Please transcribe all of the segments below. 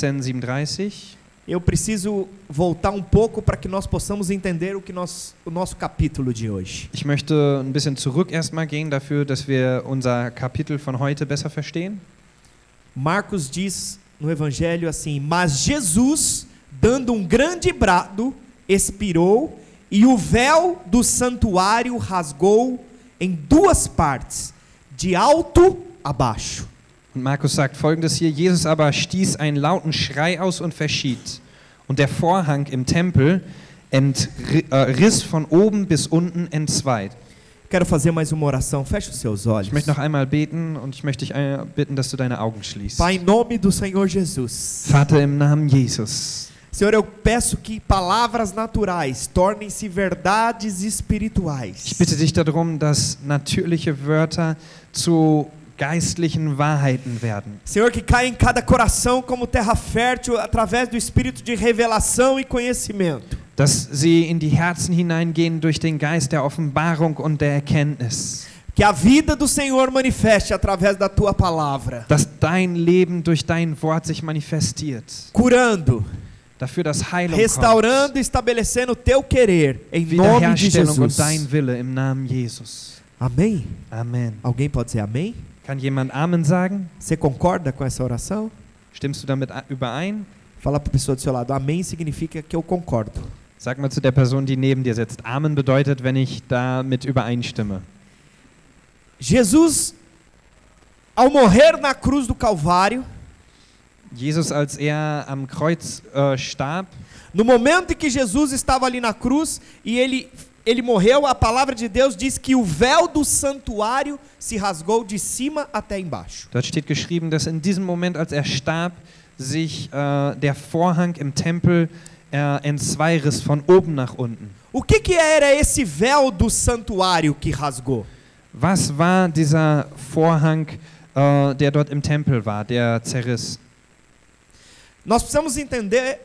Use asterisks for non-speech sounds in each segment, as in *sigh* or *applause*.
37. Eu preciso voltar um pouco para que nós possamos entender o que nós, o nosso capítulo de hoje. Ich möchte ein bisschen zurück erstmal gehen dafür, dass wir unser Kapitel von heute besser verstehen. Marcos diz no evangelho assim: "Mas Jesus, dando um grande brado, expirou, e o véu do santuário rasgou em duas partes, de alto a baixo." Und Markus sagt folgendes hier: Jesus aber stieß einen lauten Schrei aus und verschied. Und der Vorhang im Tempel entri- äh, riss von oben bis unten entzweit. Quero fazer mais uma oração. Feche os seus olhos. Ich möchte noch einmal beten und ich möchte dich äh, bitten, dass du deine Augen schließt. Pai, em nome do Senhor Jesus. Vater im Namen Jesus. Senhor, eu peço que palavras naturais tornem-se verdades espirituais. Ich bitte dich darum, dass natürliche Wörter zu geistlichen Wahrheiten werden. Senhor, que caia em cada coração como terra fértil através do espírito de revelação e conhecimento. Dass sie in die Herzen hineingehen durch den Geist der Offenbarung und der Erkenntnis. Que a vida do Senhor manifeste através da tua palavra, Dass dein Leben durch dein Wort sich manifestiert. curando, Dafür, dass Heilung restaurando e estabelecendo o teu querer, em kommt. nome de und Jesus. dein Wille im Namen Jesus. Amém? Amen. Alguém pode dizer amém? Kann jemand Amen sagen? Você concorda com essa oração? Stimmst du damit überein? Fala para a pessoa do seu lado, amém significa que eu concordo. Sag mal zu der Person, die neben dir sitzt. Amen bedeutet, wenn ich damit übereinstimme. Jesus, ao morrer na cruz do Calvário, Jesus, als er am Kreuz äh, starb, no momento em que Jesus estava ali na cruz e ele, ele morreu, a palavra de Deus diz que o véu do santuário se rasgou de cima até embaixo. dort steht geschrieben, dass in diesem Moment, als er starb, sich äh, der Vorhang im Tempel äh, entzweiriss von oben nach unten. O que, que era esse véu do santuário que rasgou? Was war dieser Vorhang, äh, der dort im Tempel war, der zerriss? Nós precisamos entender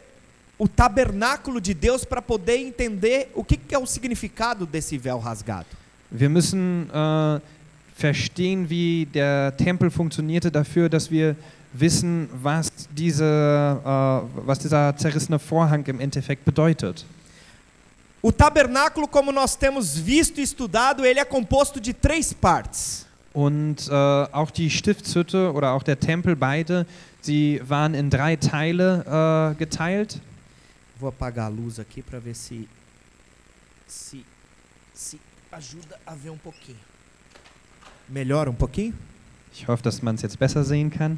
o tabernáculo de Deus para poder entender o que, que é o significado desse véu rasgado. Wir müssen äh, verstehen, wie der Tempel funktionierte, dafür, dass wir wissen, was, diese, äh, was dieser zerrissene Vorhang im Endeffekt bedeutet. O tabernáculo, como nós temos visto e estudado, ele é composto de três partes. Und äh, auch die Stiftshütte oder auch der Tempel, beide, sie waren in drei Teile äh, geteilt. Vou apagar a luz aqui para ver se, se se ajuda a ver um pouquinho. Melhora um pouquinho? Ich hoffe, dass man es jetzt besser sehen kann.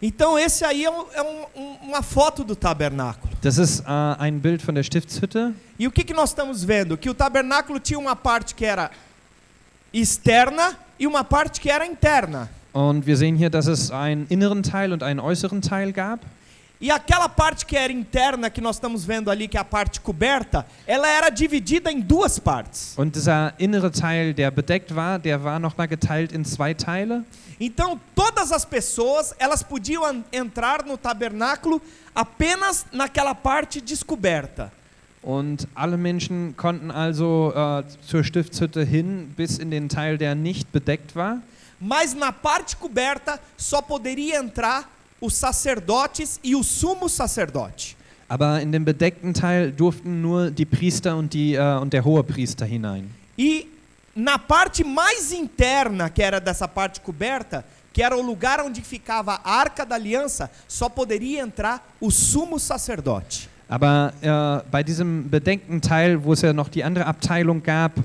Então esse aí é, um- é um- um- uma foto do tabernáculo. Das ist äh, ein Bild von der Stiftshütte. E o que, que nós estamos vendo? Que o tabernáculo tinha uma parte que era externa e uma parte que era interna. Und wir sehen hier, dass es einen inneren Teil und einen äußeren Teil gab. E aquela parte que era interna, que nós estamos vendo ali, que é a parte coberta, ela era dividida em duas partes. Und dieser innere Teil, der bedeckt war, der war nochmal geteilt in zwei Teile. Então, todas as pessoas, elas podiam entrar no tabernáculo apenas naquela parte descoberta. Und alle Menschen konnten also äh, zur Stiftshütte hin, bis in den Teil, der nicht bedeckt war. Mas na parte coberta só poderia entrar os sacerdotes e o sumo sacerdote. Aber in den bedeckten Teil durften nur die Priester und, die, äh, und der Hohepriester hinein. E na parte mais interna, que era dessa parte coberta, que era o lugar onde ficava a arca da aliança, só poderia entrar o sumo sacerdote. Aber äh, bei diesem bedeckten Teil, wo es ja noch die andere Abteilung gab, äh,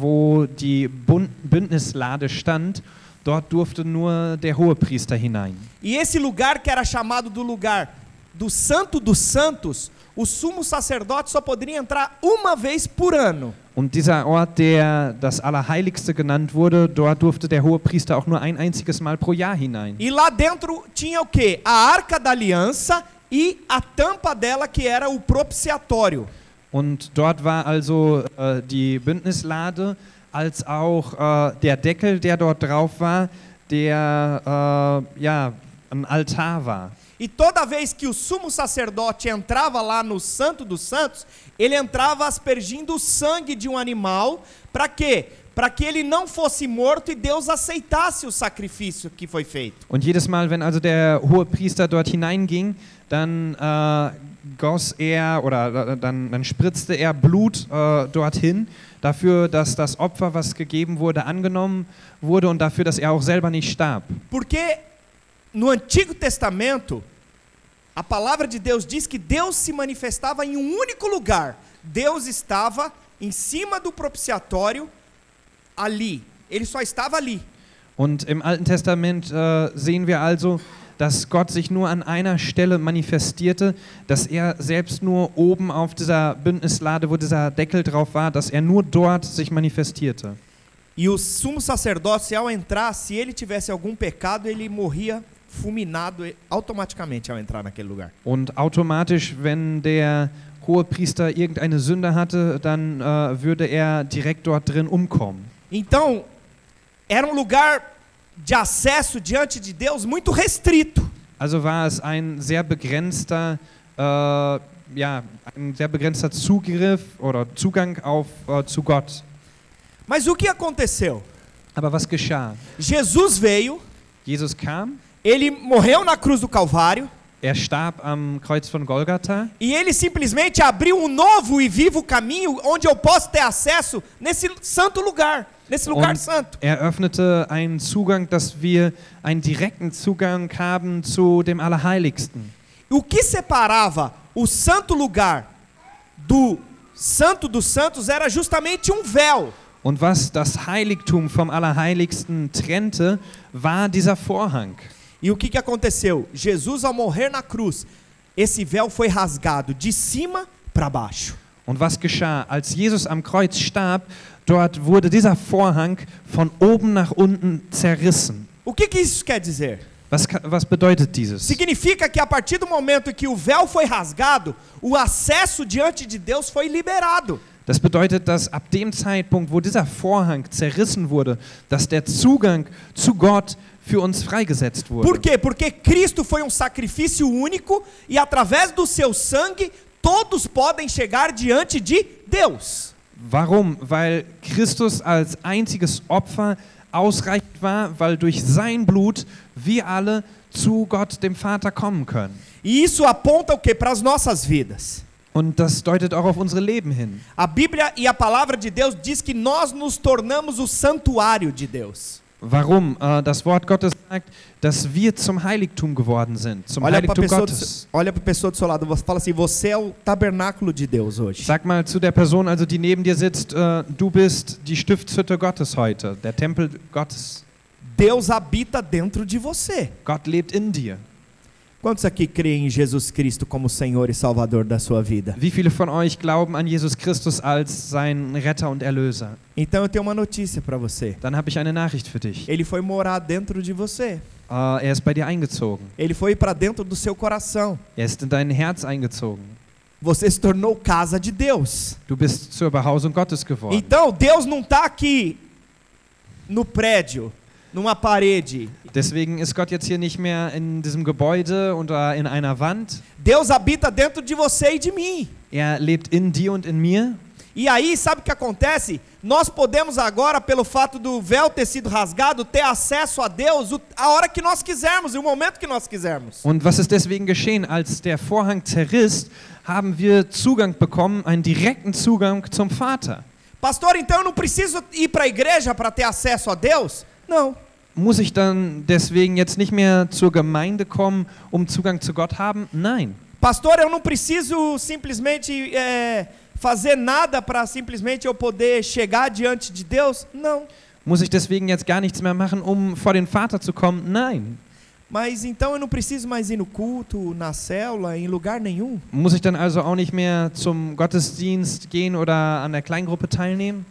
wo die Bund Bündnislade stand, dort durfte nur der Hohepriester hinein. E esse lugar que era chamado do lugar do Santo dos Santos, o sumo sacerdote só poderia entrar uma vez por ano. Und dieser Ort, der das Allerheiligste genannt wurde, dort durfte der Hohepriester auch nur ein einziges Mal pro Jahr hinein. E lá dentro tinha o quê? A arca da aliança e a tampa dela que era o propiciatório. Und dort war also äh, die Bündnislade als auch äh, der Deckel, der dort drauf war, der äh, ja ein Altar war. E toda vez que o sumo sacerdote entrava lá no Santo dos Santos, ele entrava aspergindo o sangue de um animal, para quê? Para que ele não fosse morto e Deus aceitasse o sacrifício que foi feito. Und jedes Mal, wenn also der Hohepriester dort hineinging, dann äh, goss er oder äh, dann, dann spritzte er Blut äh, dorthin, dafür, dass das Opfer, was gegeben wurde, angenommen wurde und dafür, dass er auch selber nicht starb. Porque no Antigo Testamento, a palavra de Deus diz que Deus se manifestava em um único lugar. Deus estava em cima do propiciatório, ali. Ele só estava ali. Und im Alten Testament äh, sehen wir also, dass Gott sich nur an einer Stelle manifestierte, dass er selbst nur oben auf dieser Bündnislade, wo dieser Deckel drauf war, dass er nur dort sich manifestierte. E o sumo sacerdote, ao entrar, se ele tivesse algum pecado, ele morria fulminado automaticamente ao entrar naquele lugar. Und automatisch, wenn der hohe Priester irgendeine Sünde hatte, dann äh, würde er direkt dort drin umkommen. Então, era um lugar de acesso diante de Deus muito restrito. Also war es ein sehr begrenzter, äh, ja, ein sehr begrenzter Zugriff oder Zugang auf, äh, zu Gott. Mas o que aconteceu? Aber was geschah? Jesus veio, Jesus kam, ele morreu na cruz do Calvário er starb am Kreuz von Golgatha e ele simplesmente abriu um novo e vivo caminho onde eu posso ter acesso nesse santo lugar, nesse lugar und santo. er öffnete einen Zugang, dass wir einen direkten Zugang haben zu dem Allerheiligsten. O que separava o santo lugar do santo dos santos era justamente um véu. Und was das Heiligtum vom Allerheiligsten trennte, war dieser Vorhang. E o que, que aconteceu? Jesus, ao morrer na cruz, esse véu foi rasgado de cima para baixo. Und was geschah? Als Jesus am Kreuz starb, dort wurde dieser Vorhang von oben nach unten zerrissen. O que, que isso quer dizer? Was, was bedeutet dieses? Significa que a partir do momento que o véu foi rasgado, o acesso diante de Deus foi liberado. Das bedeutet, dass ab dem Zeitpunkt, wo dieser Vorhang zerrissen wurde, dass der Zugang zu Gott für uns freigesetzt wurde. Por quê? Porque Cristo foi um sacrifício único e através do seu sangue todos podem chegar diante de Deus. Warum? Weil Christus als einziges Opfer ausreichend war, weil durch sein Blut wir alle zu Gott, dem Vater, kommen können. E isso aponta o que para as nossas vidas? Und das deutet auch auf unsere Leben hin. A Bíblia e a palavra de Deus diz que nós nos tornamos o santuário de Deus. Warum? Äh, Das Wort Gottes sagt, dass wir zum Heiligtum geworden sind, zum Olha Heiligtum pessoa, Gottes. olha para a pessoa do seu lado, fala assim: você é o tabernáculo de Deus hoje. Sag mal zu der Person, also die neben dir sitzt, äh, du bist die Stiftshütte Gottes heute, der Tempel Gottes. Deus habita dentro de você. Gott lebt in dir. Quantos aqui creem em Jesus Cristo como Senhor e Salvador da sua vida? Wie viele von euch glauben an Jesus Christus als seinen Retter und Erlöser? Então eu tenho uma notícia para você. Dann habe ich eine Nachricht für dich. Ele foi morar dentro de você. Äh, er ist bei dir eingezogen. Ele foi para dentro do seu coração. Er ist in dein Herz eingezogen. Você se tornou casa de Deus. Du bist zur Behausung Gottes geworden. Então Deus não está aqui no prédio, numa parede. Deswegen ist Gott jetzt hier nicht mehr in diesem Gebäude oder in einer Wand. Deus habita dentro de você e de mim. Er lebt in dir und in mir. E aí, sabe o que acontece? Nós podemos agora, pelo fato do véu ter sido rasgado, ter acesso a Deus a hora que nós quisermos e o momento que nós quisermos. Und was ist deswegen geschehen? Als der Vorhang zerriss, haben wir Zugang bekommen, einen direkten Zugang zum Vater. Pastor, então eu não preciso ir para a igreja para ter acesso a Deus? Não. Muss ich dann deswegen jetzt nicht mehr zur Gemeinde kommen, um Zugang zu Gott haben? Nein. Pastor, eu não preciso simplesmente é, fazer nada para simplesmente eu poder chegar diante de Deus? Não. Muss ich deswegen jetzt gar nichts mehr machen, um vor den Vater zu kommen? Nein. Mas então eu não preciso mais ir no culto, na célula, em lugar nenhum? Muss ich dann also auch nicht mehr zum Gottesdienst gehen oder an der Kleingruppe teilnehmen?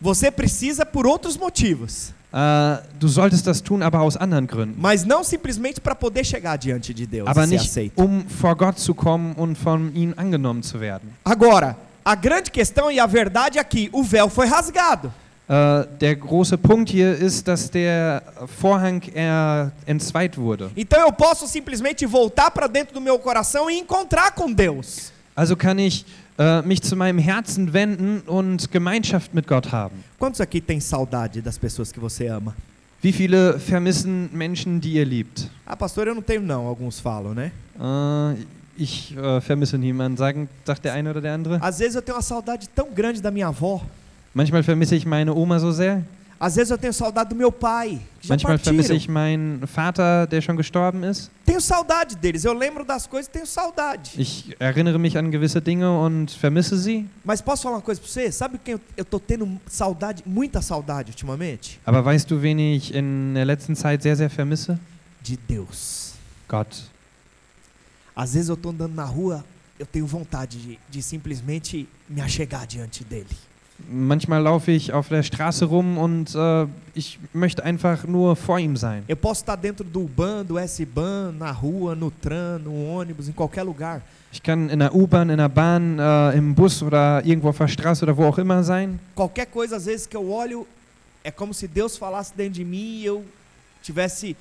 Você precisa por outros motivos, Äh, du solltest das tun, aber aus anderen Gründen. mas não simplesmente para poder chegar diante de Deus Aber e ser nicht, aceito. um vor Gott zu kommen und von ihm angenommen zu werden. Agora, a grande questão e a verdade é que o véu foi rasgado. Äh, der große Punkt hier ist, dass der Vorhang äh, entzweit wurde. Então eu posso simplesmente voltar para dentro do meu coração e encontrar com Deus. Also kann ich äh, mich zu meinem Herzen wenden und Gemeinschaft mit Gott haben. Quantos aqui têm saudade das pessoas que você ama? Wie viele vermissen Menschen, die ihr liebt? Ah, pastor, eu não tenho não, alguns falam, né? Äh, ich äh, vermisse niemanden, sagen, sagt der eine oder der andere. Às vezes eu tenho uma saudade tão grande da minha avó. Manchmal vermisse ich meine Oma so sehr. Às vezes eu tenho saudade do meu pai, que já Manchmal vermisse partiram. ich meinen Vater, der schon gestorben ist. Tenho saudade deles. Eu lembro das coisas, tenho saudade. Ich erinnere mich an gewisse Dinge und vermisse sie. Mas posso falar uma coisa pra você? Sabe quem eu tô tendo saudade, muita saudade ultimamente? Aber weißt du, wen ich in der letzten Zeit sehr, sehr vermisse? De Deus. Gott. Às vezes eu tô andando na rua, eu tenho vontade de, de simplesmente me achegar diante dele. Manchmal laufe ich auf der Straße rum und äh, ich möchte einfach nur vor ihm sein. Eu posso estar dentro do ban, do S-Bahn, na rua, no tram, no ônibus, em qualquer lugar. Ich kann in der U-Bahn, in der Bahn, äh, im Bus oder irgendwo auf der Straße oder wo auch immer sein. Qualquer coisa, às vezes, que eu olho, é como se Deus falasse dentro de mim e eu tivesse.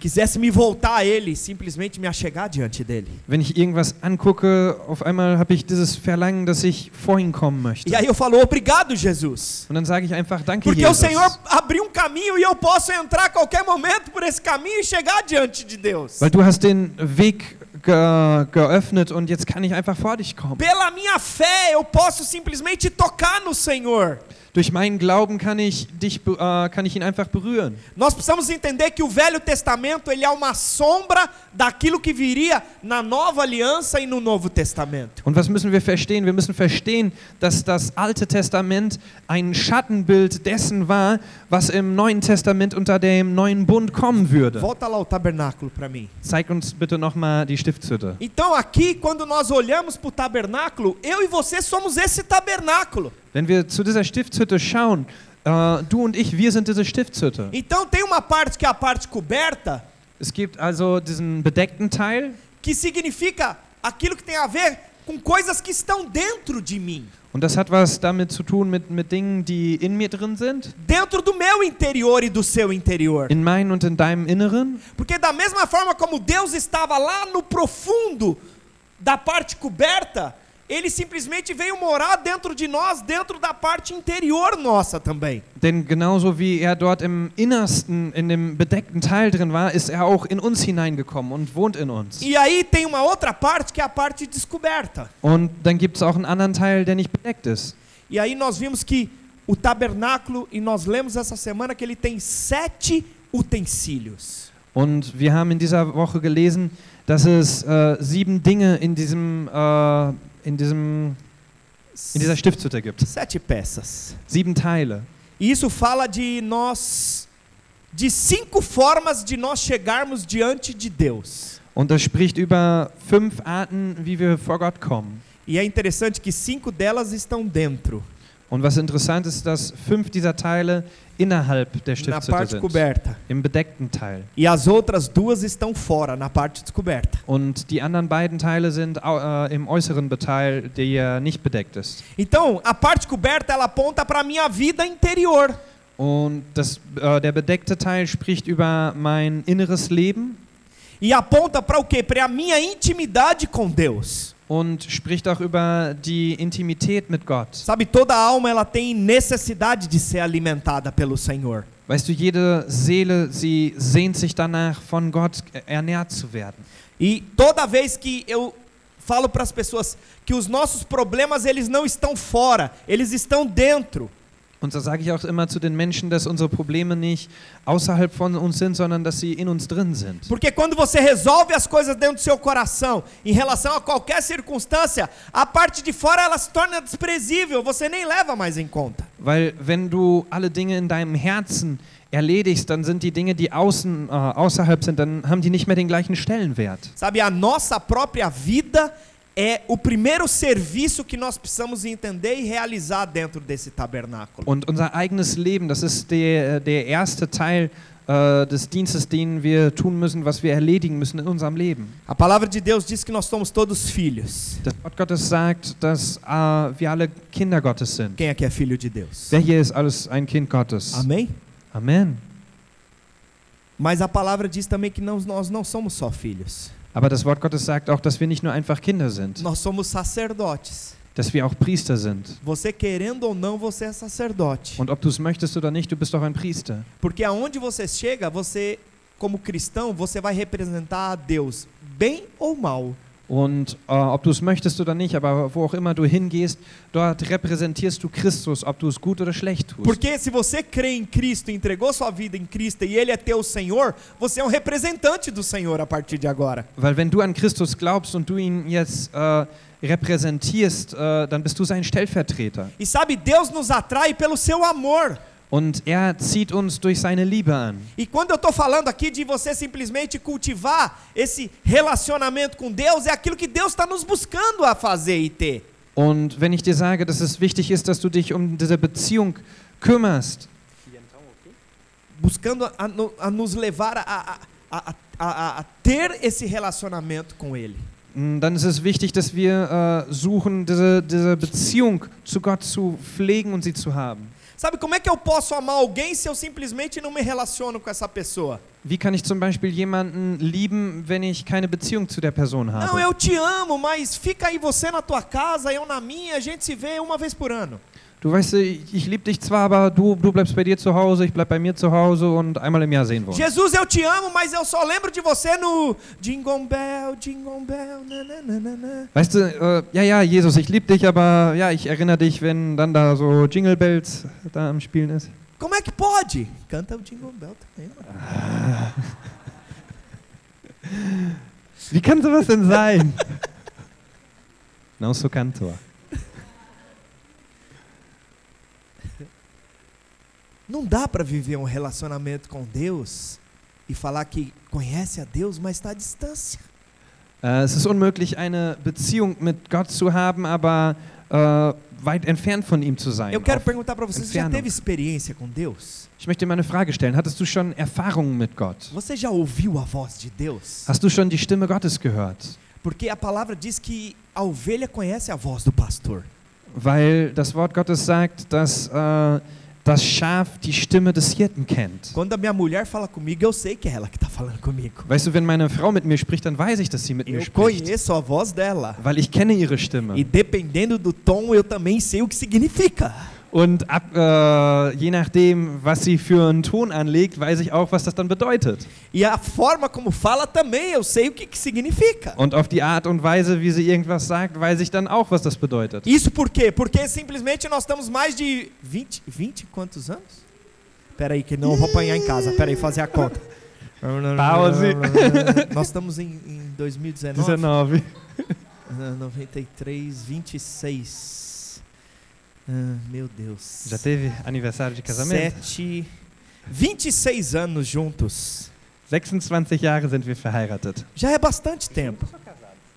Quisesse me voltar a Ele, simplesmente me achegar diante dele. Wenn ich irgendwas angucke, auf einmal habe ich dieses Verlangen, dass ich vor ihn kommen möchte. E aí eu falo, obrigado, Jesus. Und dann sage ich einfach, danke Porque o Jesus. Senhor abriu um caminho e eu posso entrar a qualquer momento por esse caminho e chegar diante de Deus. Weil du hast den Weg ge geöffnet und jetzt kann ich einfach vor dich kommen. Pela minha fé, eu posso simplesmente tocar no Senhor. Durch meinen Glauben kann ich dich, äh, kann ich ihn einfach berühren. Nós precisamos entender que o Velho Testamento ele é uma sombra daquilo que viria na Nova Aliança e no Novo Testamento. Und was müssen wir verstehen? Wir müssen verstehen, dass das Alte Testament ein Schattenbild dessen war, was im Neuen Testament unter dem neuen Bund kommen würde. Volta lá o tabernáculo para mim. Zeig uns bitte nochmal die Stiftshütte. Então aqui, quando nós olhamos para o tabernáculo, eu e você somos esse tabernáculo. Wenn wir zu dieser Stiftshütte schauen, äh, du und ich, wir sind diese Stiftshütte. Então tem uma parte que é a parte coberta, Es gibt also diesen bedeckten Teil que significa aquilo que tem a ver com coisas que estão dentro de mim, und das hat was damit zu tun mit, mit Dingen, die in mir drin sind, dentro do meu interior e do seu interior. in meinem und in deinem Inneren. Porque da mesma forma como Deus estava lá no profundo da parte coberta, ele simplesmente veio morar dentro de nós, dentro da parte interior nossa também. Denn genauso wie er dort im Innersten, in dem bedeckten Teil drin war, ist er auch in uns hineingekommen und wohnt in uns. E aí tem uma outra parte que é a parte descoberta. Und dann gibt es auch einen anderen Teil, der nicht bedeckt ist. E aí nós vimos que o tabernáculo, e nós lemos essa semana que ele tem sete utensílios. Und wir haben in dieser Woche gelesen, dass es äh, sieben Dinge in diesem, äh, in diesem, in dieser Stiftshütte gibt. Sete peças. Sieben Teile. E isso fala de nós, de cinco formas de nós chegarmos diante de Deus. Und das spricht über fünf Arten, wie wir vor Gott kommen. E é interessante que cinco delas estão dentro, Und was interessant ist, dass fünf dieser Teile innerhalb der Stiftshütte sind. coberta. Im bedeckten Teil. E as outras duas estão fora, na parte descoberta. Und die anderen beiden Teile sind äh, im äußeren Teil, der nicht bedeckt ist. Então, a parte coberta ela aponta para minha vida interior. Und das, äh, der bedeckte Teil spricht über mein inneres Leben E aponta para o quê? Para a minha intimidade com Deus. Und spricht auch über die Intimität mit Gott. Sabe, toda alma ela tem necessidade de ser alimentada pelo Senhor. Weißt du, jede Seele, sie sehnt sich danach, von Gott ernährt zu werden. E toda vez que eu falo para as pessoas que os nossos problemas eles não estão fora, eles estão dentro. Und so sage ich auch immer zu den Menschen, dass unsere Probleme nicht außerhalb von uns sind, sondern dass sie in uns drin sind. Porque quando você resolve as coisas dentro do seu coração, em relação a qualquer circunstância, a parte de fora ela se torna desprezível, você nem leva mais em conta. Weil wenn du alle Dinge in deinem Herzen erledigst, dann sind die Dinge, die außen, äh, außerhalb sind, dann haben die nicht mehr den gleichen Stellenwert. Sabe, a nossa própria vida é o primeiro serviço que nós precisamos entender e realizar dentro desse tabernáculo. Und unser eigenes Leben, das ist der, der erste Teil äh, des Dienstes, den wir tun müssen, was wir erledigen müssen in unserem Leben. A palavra de Deus diz que nós somos todos filhos. Das Wort Gottes sagt, dass äh, wir alle Kinder Gottes sind. Quem aqui é filho de Deus? Wer hier ist alles ein Kind Gottes? Amém? Amen. Mas a palavra diz também que não- nós não somos só filhos. Aber das Wort Gottes sagt auch, dass wir nicht nur einfach Kinder sind, Nós somos sacerdotes. dass wir auch Priester sind. Você querendo ou não, você é sacerdote. Und ob du es möchtest oder nicht, du bist doch ein Priester. Porque aonde você chega, você como cristão, você vai representar a Deus, bem ou mal. Und äh, ob du es möchtest oder nicht, aber wo auch immer du hingehst, dort repräsentierst du Christus, ob du es gut oder schlecht tust. Porque se você crê em Cristo, entregou sua vida em Cristo e Ele é teu Senhor, você é um representante do Senhor a partir de agora. Weil wenn du an Christus glaubst und du ihn jetzt äh, repräsentierst, äh, dann bist du sein Stellvertreter. E sabe, Deus nos atrai pelo seu amor. Und er zieht uns durch seine Liebe an. E quando eu estou falando aqui de você simplesmente cultivar esse relacionamento com Deus, é aquilo que Deus está nos buscando a fazer e ter. Und wenn ich dir sage, dass es wichtig ist, dass du dich um diese Beziehung kümmerst, Buscando a, a nos levar a, a- a- a- a- a ter esse relacionamento com Ele. mh, dann ist es wichtig, dass wir äh, suchen, diese, diese Beziehung zu Gott zu pflegen und sie zu haben. Sabe como é que eu posso amar alguém se eu simplesmente não me relaciono com essa pessoa? Wie kann ich zum Beispiel jemanden lieben, wenn ich keine Beziehung zu der Person Não, habe? eu te amo, mas fica aí você na tua casa, eu na minha, a gente se vê uma vez por ano. Du weißt, ich, ich liebe dich zwar, aber du, du bleibst bei dir zu Hause, ich bleib bei mir zu Hause und einmal im Jahr sehen wir uns. Jesus, eu te amo, mas eu só lembro de você no Jingle Bell, Jingle Bell, na, na, na, na, na. Weißt du, äh, ja, ja, Jesus, ich liebe dich, aber ja, ich erinnere dich, wenn dann da so Jingle Bells da am Spielen ist. Como é que pode? Canta o Jingle Bell também. *laughs* Wie kann sowas denn sein? *laughs* Não sou cantor. Não dá para viver um relacionamento com Deus e falar que conhece a Deus, mas está à distância. Äh, es ist unmöglich, eine Beziehung mit Gott zu haben, aber äh, weit entfernt von ihm zu sein. Eu quero perguntar para você, você já teve experiência com Deus? Ich möchte mal eine Frage stellen. Hattest du schon Erfahrungen mit Gott? Você já ouviu a voz de Deus? Hast du schon die Stimme Gottes gehört? Porque a palavra diz que a ovelha conhece a voz do pastor. Weil das Wort Gottes sagt, dass äh, das Schaf die Stimme des Hirten kennt. Quando a minha mulher fala comigo, eu sei que é ela que está falando comigo. Weißt du, wenn meine Frau mit mir spricht, dann weiß ich, dass sie mit mir Eu spricht. conheço a voz dela. Weil ich kenne ihre Stimme. E dependendo do tom, eu também sei o que significa. Und ab, äh, je nachdem, was sie für einen Ton anlegt, weiß ich auch, was das dann bedeutet. E a forma como fala também, eu sei o que, que significa. Und auf die Art und Weise, wie sie irgendwas sagt, weiß ich dann auch, was das bedeutet. Isso por quê? Porque simplesmente nós estamos mais de 20, 20 quantos anos? Pera aí, que não vou apanhar em casa. Pera aí, fazer a conta. Pause. *laughs* Nós estamos em, em 2019. 19. Ah, 93, 26. Ah, meu Deus. Já teve aniversário de casamento? Sete, 26 anos juntos. 26 Jahre sind wir verheiratet. Já é bastante tempo.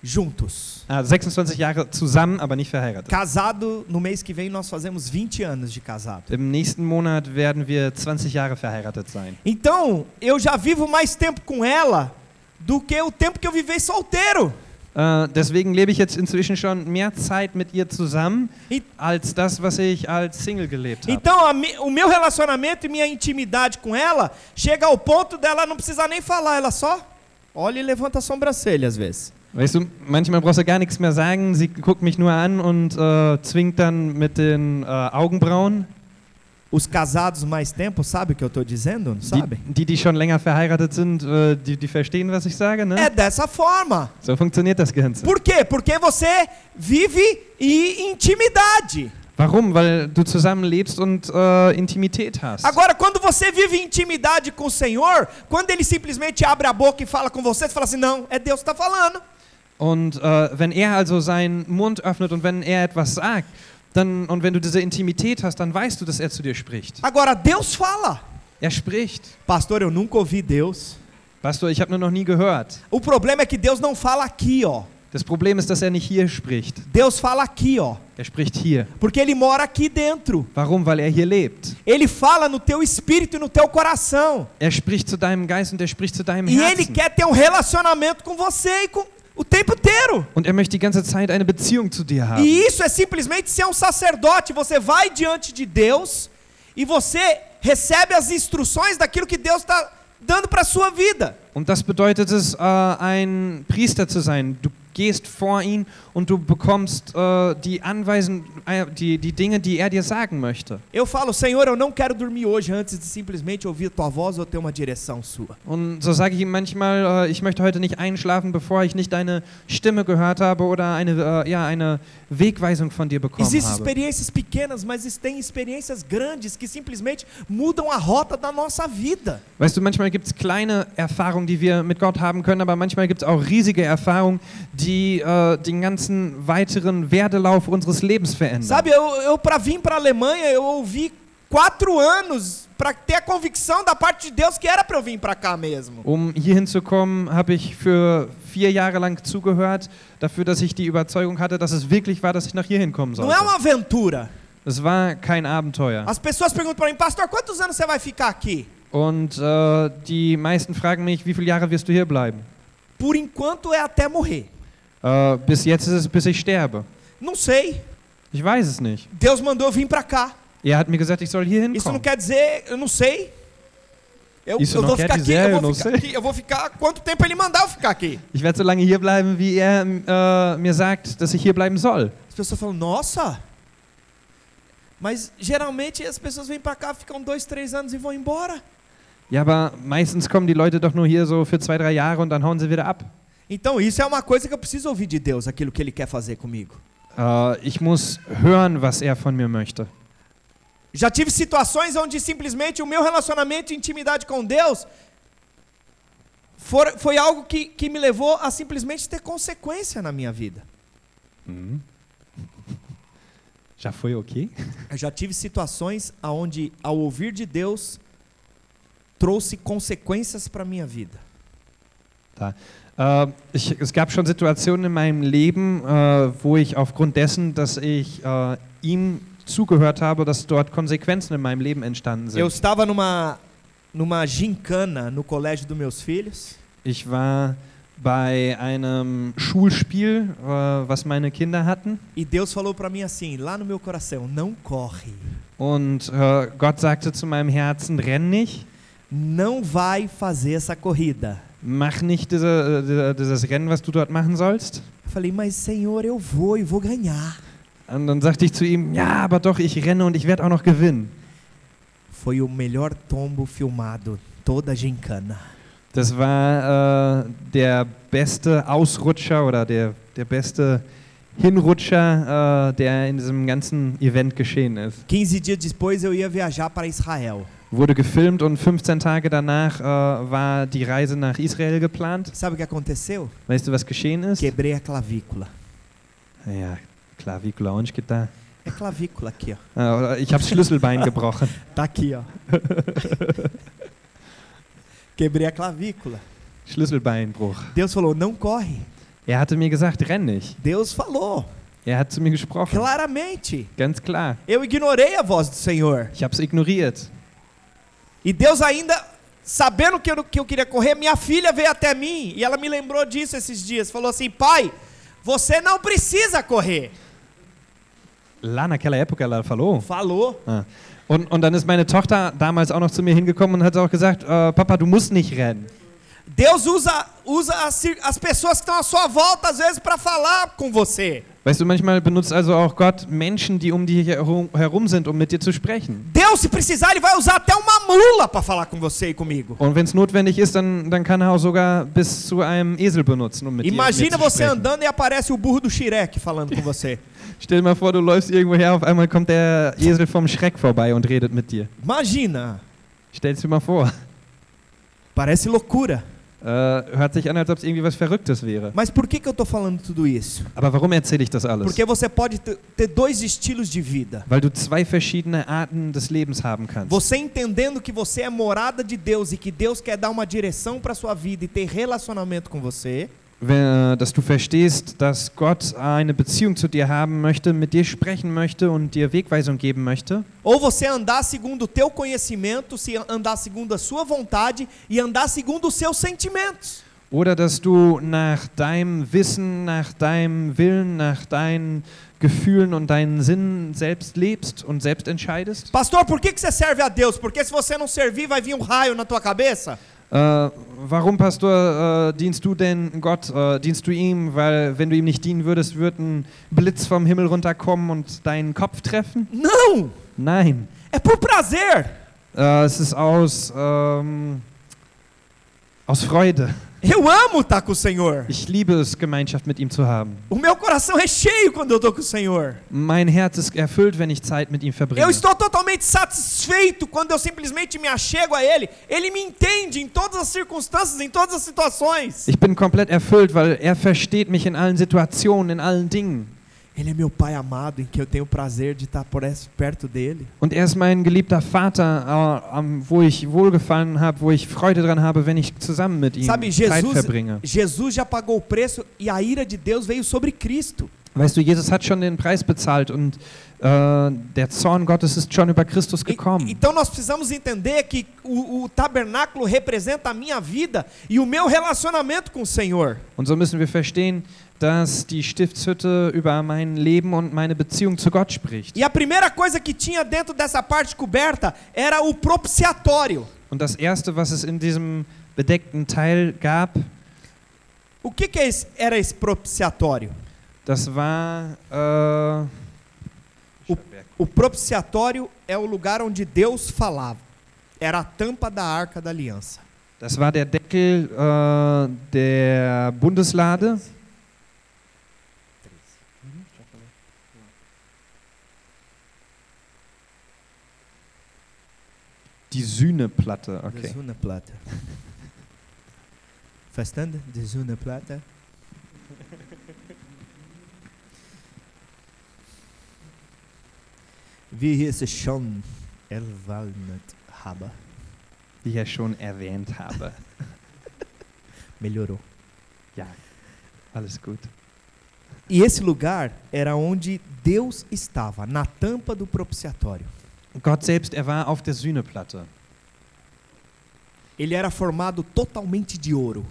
Juntos. Ah, 26 Jahre zusammen, aber nicht verheiratet. Casado, no mês que vem nós fazemos 20 anos de casado. Im nächsten Monat werden wir 20 Jahre verheiratet sein. Então, eu já vivo mais tempo com ela do que o tempo que eu vivei solteiro. Äh, deswegen lebe ich jetzt inzwischen schon mehr Zeit mit ihr zusammen, E- als das, was ich als Single gelebt habe. Então, mi- o meu relacionamento e minha intimidade com ela chega ao ponto dela não precisar nem falar, ela só olha e levanta a sobrancelha às vezes. Weißt du, manchmal brauchst du gar nichts mehr sagen, sie guckt mich nur an und äh, zwingt dann mit den äh, Augenbrauen. Os casados mais tempo, sabe o que eu estou dizendo? Não Die, sabe? die, die schon länger verheiratet sind, äh, die, die verstehen, was ich sage, ne? É dessa forma. So funktioniert das Ganze. Por quê? Porque você vive em intimidade. Warum? Weil du zusammen lebst und äh, Intimität hast. Agora, quando você vive intimidade com o Senhor, quando Ele simplesmente abre a boca e fala com você, você fala assim: não, é Deus que está falando. Und äh, wenn er also seinen Mund öffnet und wenn er etwas sagt, dann, und wenn du diese Intimität hast, dann weißt du, dass er zu dir spricht. Agora, Deus fala. Er spricht. Pastor, eu nunca ouvi Deus. Pastor, ich habe nur noch nie gehört. O problema é que Deus não fala aqui, ó. Das Problem ist, dass er nicht hier spricht. Deus fala aqui, ó. Er spricht hier. Porque Ele mora aqui dentro. Warum? Weil er hier lebt. Ele fala no teu espírito e no teu coração. Er spricht zu deinem Geist und er spricht zu deinem E Ele Herzen. quer ter um relacionamento com você e com o tempo inteiro. Und er möchte die ganze Zeit eine Beziehung zu dir haben. E isso é simplesmente ser um sacerdote. Você vai diante de Deus e você recebe as instruções daquilo que Deus está dando para sua vida. Und das bedeutet es, äh, ein Priester zu sein. Du gehst vor ihn und du bekommst äh, die Anweisen, äh, die, die Dinge, die er dir sagen möchte. Eu falo, Senhor, eu não quero dormir hoje antes de simplesmente ouvir tua voz ou ter uma direção sua. Und so sage ich ihm manchmal, äh, ich möchte heute nicht einschlafen, bevor ich nicht deine Stimme gehört habe oder eine, äh, ja, eine Wegweisung von dir bekommen Existem habe. experiências pequenas, mas tem experiências grandes que simplesmente mudam a rota da nossa vida. Weißt du, manchmal gibt es kleine Erfahrungen, die wir mit Gott haben können, aber manchmal gibt es auch riesige Erfahrungen, die äh, den ganzen weiteren Werdelauf unseres Lebens verändern. Sabe, eu, eu para vir para a Alemanha, eu ouvi quatro anos para ter a convicção da parte de Deus que era para eu vir para cá mesmo. Um hier hinzukommen, habe ich für vier Jahre lang zugehört, dafür, dass ich die Überzeugung hatte, dass es wirklich war, dass ich nach hier hinkommen Não é sollte. uma aventura. Es war kein Abenteuer. As pessoas perguntam para mim, pastor, quantos anos você vai ficar aqui? Und äh, die meisten fragen mich, wie viele Jahre wirst du hier bleiben? Por enquanto é até morrer. Äh, bis jetzt ist es, bis ich sterbe. Não sei. Ich weiß es nicht. Deus mandou eu vir para cá. Er hat mir gesagt, ich soll hier Isso não hinkommen. quer dizer, eu não sei. Eu, Isso eu não vou quer ficar aqui, dizer, eu eu vou ficar sei. aqui, eu vou ficar quanto tempo ele mandar eu ficar aqui. Ich werde so lange hier bleiben, wie er äh, mir sagt, dass ich hier bleiben soll. As pessoas falam, nossa. Mas geralmente as pessoas vêm para cá, ficam dois, três anos e vão embora. Ja, aber meistens kommen die Leute doch nur hier so für zwei, drei Jahre und dann hauen sie wieder ab. Então isso é uma coisa que eu preciso ouvir de Deus, aquilo que Ele quer fazer comigo. Äh, ich muss hören, was er von mir möchte. Já tive situações onde simplesmente o meu relacionamento e intimidade com Deus for, foi algo que, que me levou a simplesmente ter consequência na minha vida. Já foi okay? Eu já tive situações onde, ao ouvir de Deus, trouxe consequências para a minha vida. Äh, ich, es gab schon Situationen in meinem Leben, äh, wo ich aufgrund dessen, dass ich äh, ihm zugehört habe, dass dort Konsequenzen in meinem Leben entstanden Eu sind. estava numa, numa gincana no colégio dos meus filhos. Ich war bei einem Schulspiel, äh, was meine Kinder hatten. E Deus falou para mim assim, lá no meu coração: não corre, Und äh, Gott sagte zu meinem Herzen, renn nicht, não vai fazer essa corrida. Mach nicht diese, diese, dieses Rennen, was du dort machen sollst. Eu falei, mas Senhor, eu vou e vou ganhar. Und dann sagte ich zu ihm, ja, aber doch, ich renne und ich werde auch noch gewinnen. Foi o melhor tombo filmado, toda a gincana. Das war äh, der beste Ausrutscher oder der, der beste Hinrutscher, äh, der in diesem ganzen Event geschehen ist. 15 dias depois eu ia viajar para Israel. Wurde gefilmt und 15 Tage danach äh, war die Reise nach Israel geplant. Sabe o que aconteceu? Weißt du, was geschehen ist? Quebrei a clavícula. Ja, wie Lounge geht da. É clavícula aqui, ó. Äh, ich habe Schlüsselbein *laughs* gebrochen. Tá aqui, ó. *laughs* Quebrei a clavícula. Schlüsselbeinbruch. Deus falou: não corre. Er hatte mir gesagt, renn nicht. Deus falou, Er hat zu mir gesprochen. claramente. Ganz klar. Eu ignorei a voz do Senhor. Ich habe es ignoriert. E Deus ainda, sabendo que eu, que eu queria correr, minha filha veio até mim e ela me lembrou disso esses dias. Falou assim: pai, você não precisa correr. Lá naquela época ela falou. Falou. Ah. Und, und dann ist meine Tochter damals auch noch zu mir hingekommen und hat auch gesagt, äh, Papa, du musst nicht rennen. Deus usa, usa as, as pessoas que estão à sua volta, às vezes, para falar com você. Weißt du, manchmal benutzt also auch Gott Menschen, die um dich herum, herum sind, um mit dir zu sprechen. Deus, se precisar, ele vai usar até uma mula para falar com você e comigo. Und wenn es notwendig ist, dann, dann kann er auch sogar bis zu einem Esel benutzen, um mit Imagina dir, mit você sprechen. andando e aparece o burro do Shrek falando com você. *laughs* Stell dir mal vor, du läufst irgendwo her, auf einmal kommt der Esel vom Schreck vorbei und redet mit dir. Imagina. Stell's dir mal vor. Parece loucura. Äh, hört sich an, als ob es irgendwie was Verrücktes wäre. Mas por que, que eu estou falando tudo isso? Aber warum erzähle ich das alles? Porque você pode ter dois estilos de vida. Weil du zwei verschiedene Arten des Lebens haben kannst. Você entendendo que você é morada de Deus e que Deus quer dar uma direção para sua vida e ter relacionamento com você, dass du verstehst, dass Gott eine Beziehung zu dir haben möchte, mit dir sprechen möchte und dir Wegweisung geben möchte. ou você andar segundo o teu conhecimento, se andar segundo a sua vontade e andar segundo os seus sentimentos. Oder dass du nach deinem Wissen, nach deinem Willen, nach deinen Gefühlen und deinen Sinnen selbst lebst und selbst entscheidest. Pastor, por que, que você serve a Deus? Porque se você não servir, vai vir um raio na tua cabeça? Äh, warum, Pastor, äh, dienst du denn Gott? Äh, dienst du ihm? Weil, wenn du ihm nicht dienen würdest, würde ein Blitz vom Himmel runterkommen und deinen Kopf treffen? Não! Nein. É por prazer. Äh, es ist aus, ähm, aus Freude. Eu amo estar com o Senhor. Ich liebe es, Gemeinschaft mit ihm zu haben. O meu coração é cheio quando eu estou com o Senhor. Mein Herz ist erfüllt, wenn ich Zeit mit ihm verbringe. Eu estou totalmente satisfeito quando eu simplesmente me achego a Ele. Ele me entende em todas as circunstâncias, em todas as situações. Ich bin komplett erfüllt, weil er versteht mich in allen Situationen, in allen Dingen. Ele é meu Pai amado, em que eu tenho o prazer de estar perto dele. Und er ist mein geliebter Vater, wo ich Wohlgefallen habe, wo ich Freude dran habe, wenn ich zusammen mit ihm Sabe, Zeit Jesus, verbringe. Jesus já pagou o preço e a ira de Deus veio sobre Cristo. Weißt du, Jesus hat schon den Preis bezahlt und äh, der Zorn Gottes ist schon über Christus E- gekommen. então nós precisamos entender que o, o tabernáculo representa a minha vida e o meu relacionamento com o Senhor. Und so müssen wir verstehen, dass die Stiftshütte über mein Leben und meine Beziehung zu Gott spricht. E a primeira coisa que tinha dentro dessa parte coberta era o propiciatório. Und das Erste, was es in diesem bedeckten Teil gab, O que, que é era esse propiciatório? das war... Äh, O propiciatório é o lugar onde Deus falava. Era a tampa da arca da aliança. Das war der Deckel äh, der Bundeslade. Die Sühneplatte, okay. Desuna plata. *laughs* Fastando? Desuna plata. Wie hieß es schon? Elvalnat Haba. Die ich ja schon erwähnt habe. *laughs* Melhorou. Ja, alles gut. E esse lugar era onde Deus estava, na tampa do propiciatório. Gott selbst, er war auf der Sühneplatte. Ele era formado totalmente de ouro.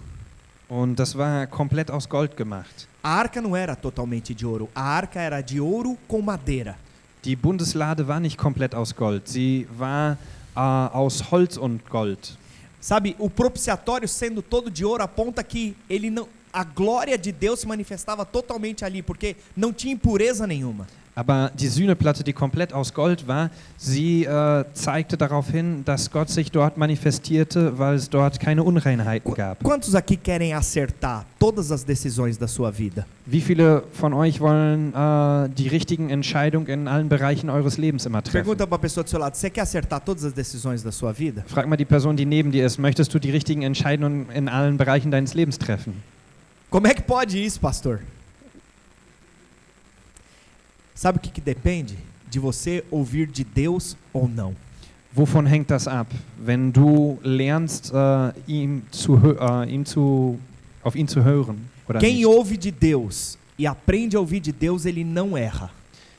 Und das war komplett aus Gold gemacht. A arca não era totalmente de ouro. A arca era de ouro com madeira. Die Bundeslade war nicht komplett aus Gold. Sie war äh, aus Holz und Gold. Sabe, o propiciatório sendo todo de ouro aponta que ele não a glória de Deus se manifestava totalmente ali, porque não tinha impureza nenhuma. Aber die Sühneplatte, die komplett aus Gold war, sie äh, zeigte darauf hin, dass Gott sich dort manifestierte, weil es dort keine Unreinheiten gab. Quantos aqui querem acertar todas as decisões da sua vida? Wie viele von euch wollen äh, die richtigen Entscheidungen in allen Bereichen eures Lebens immer treffen? Pergunta para a pessoa do seu lado: você quer acertar todas as decisões da sua vida? Frag mal die Person, die neben dir ist, möchtest du die richtigen Entscheidungen in allen Bereichen deines Lebens treffen? Como é que pode isso, pastor? Sabe o que, que depende? De você ouvir de Deus ou não. Wovon hängt das ab? Wenn du lernst, äh, ihm zu, äh, ihm zu, auf ihn zu hören oder Quem nicht? ouve de Deus e aprende a ouvir de Deus, ele não erra.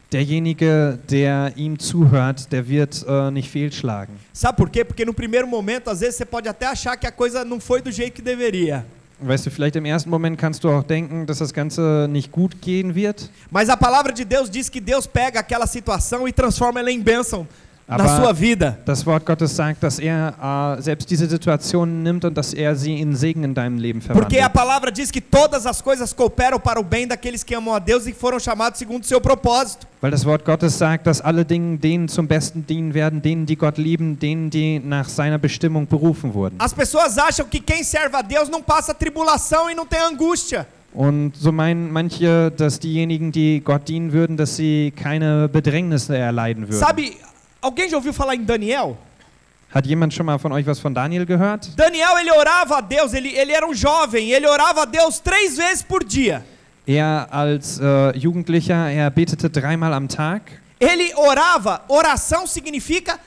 Derjenige, der ihm zuhört, der wird äh, nicht fehlschlagen. Sabe por quê? Porque no primeiro momento, às vezes, você pode até achar que a coisa não foi do jeito que deveria. Weißt du, vielleicht im ersten Moment kannst du auch denken, dass das Ganze nicht gut gehen wird, Mas a palavra de Deus diz que Deus pega aquela situação e transforma ela em bênção Aber- das Wort Gottes sagt, dass er äh, selbst diese Situation nimmt und dass er sie in Segen in deinem Leben Porque a verwandelt. palavra diz que todas as coisas cooperam para o bem daqueles que amam a Deus e que foram chamados segundo o seu propósito. Weil das Wort Gottes sagt, dass alle Dinge denen zum Besten dienen werden, denen, die Gott lieben, denen, die nach seiner Bestimmung berufen wurden. As pessoas acham que quem serve a Deus não passa tribulação e não tem angústia. Und so meinen manche, dass diejenigen, die Gott dienen würden, dass sie keine Bedrängnisse erleiden würden. Sabe, alguém já ouviu falar em Daniel? Hat jemand schon mal von euch was von Daniel gehört? Daniel, ele orava a Deus, ele, ele era um jovem, ele orava a Deus três vezes por dia. Er als äh, Jugendlicher, er betete dreimal am Tag. Ele orava, oração significa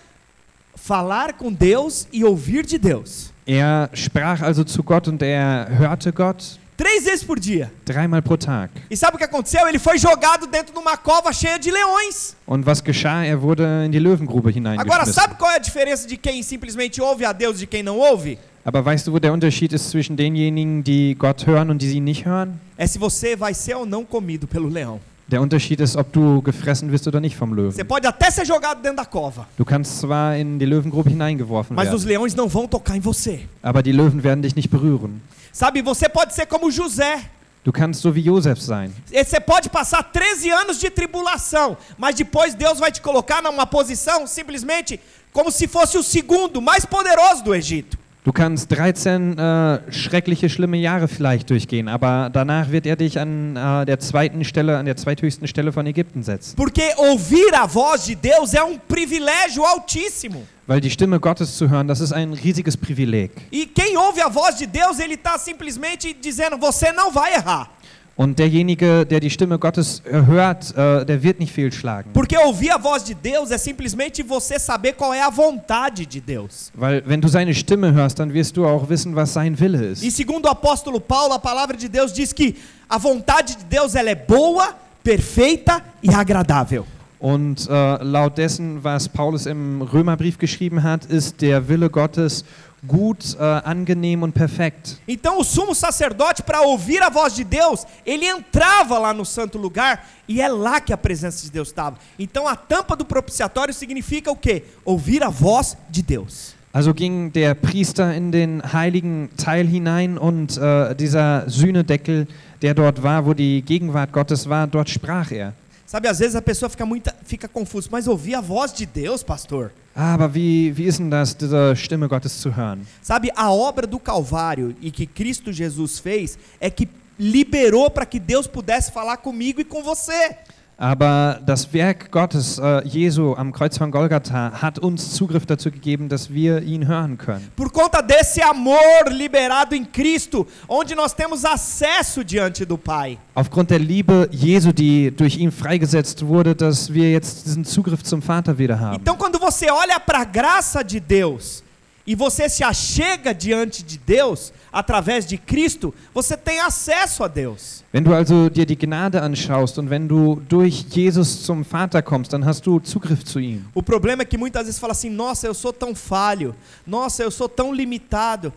falar com Deus e ouvir de Deus. Er sprach also zu Gott und er hörte Gott Três vezes por dia. dreimal pro Tag. E sabe o que aconteceu? Ele foi jogado dentro de uma cova cheia de leões. Und was geschah? Er wurde in die Löwengrube Agora, sabe qual é a diferença de quem simplesmente ouve a Deus e de quem não ouve? Aber weißt du, wo der Unterschied ist zwischen denjenigen, die Gott hören und die sie nicht hören? É se você vai ser ou não comido pelo leão. Der Unterschied ist, ob du gefressen wirst oder nicht vom Você Löwen. pode até ser jogado dentro da cova, Du kannst zwar in die Löwengrube hineingeworfen mas os werden, leões não vão tocar em você. aber die Löwen werden dich nicht berühren. Sabe, você pode ser como José. Du kannst so wie Josef sein. Você pode passar 13 anos de tribulação, mas depois Deus vai te colocar numa posição simplesmente como se fosse o segundo mais poderoso do Egito. Du kannst 13 äh, schreckliche, schlimme Jahre vielleicht durchgehen, aber danach wird er dich an äh, der zweiten Stelle, an der zweithöchsten Stelle von Ägypten setzen. Porque ouvir a voz de Deus é um privilégio altíssimo. Weil die Stimme Gottes zu hören, das ist ein riesiges Privileg. E quem ouve a voz de Deus, ele está simplesmente dizendo: você não vai errar. Und derjenige, der die Stimme Gottes äh, hört, äh, der wird nicht fehlschlagen. Porque ouvir a voz de Deus é simplesmente você saber qual é a vontade de Deus. Weil wenn du seine Stimme hörst, dann wirst du auch wissen, was sein Wille E ist. segundo o apóstolo Paulo, a palavra de Deus diz que a vontade de Deus ela é boa, perfeita e agradável. Und äh, laut dessen, was Paulus im Römerbrief geschrieben hat, ist der Wille Gottes gut, äh, angenehm und perfekt. Então o sumo sacerdote, para ouvir a voz de Deus, ele entrava lá no santo lugar e é lá que a presença de Deus estava. Então a tampa do propiciatório significa o quê? Ouvir a voz de Deus. Also ging der Priester in den heiligen Teil hinein und äh, dieser Sühnedeckel, der dort war, wo die Gegenwart Gottes war, dort sprach er. Sabe, às vezes a pessoa fica muito fica confusa, mas ouvir a voz de Deus, pastor? Ah, Aber wie, wie ist denn das, diese Stimme Gottes zu hören? Sabe, a obra do Calvário e que Cristo Jesus fez é que liberou para que Deus pudesse falar comigo e com você. Aber das Werk Gottes, äh, Jesu am Kreuz von Golgatha, hat uns Zugriff dazu gegeben, dass wir ihn hören können. Por conta desse amor liberado em Cristo, onde nós temos acesso diante do Pai. Aufgrund der Liebe Jesu, die durch ihn freigesetzt wurde, dass wir jetzt diesen Zugriff zum Vater wieder haben. Então, quando você olha para a graça de Deus e você se achega diante de Deus através de Cristo, você tem acesso a Deus. Wenn du also dir die Gnade anschaust und wenn du durch Jesus zum Vater kommst, dann hast du Zugriff zu ihm. O problema é que muitas vezes fala assim: nossa, eu sou tão falho, nossa, eu sou tão limitado.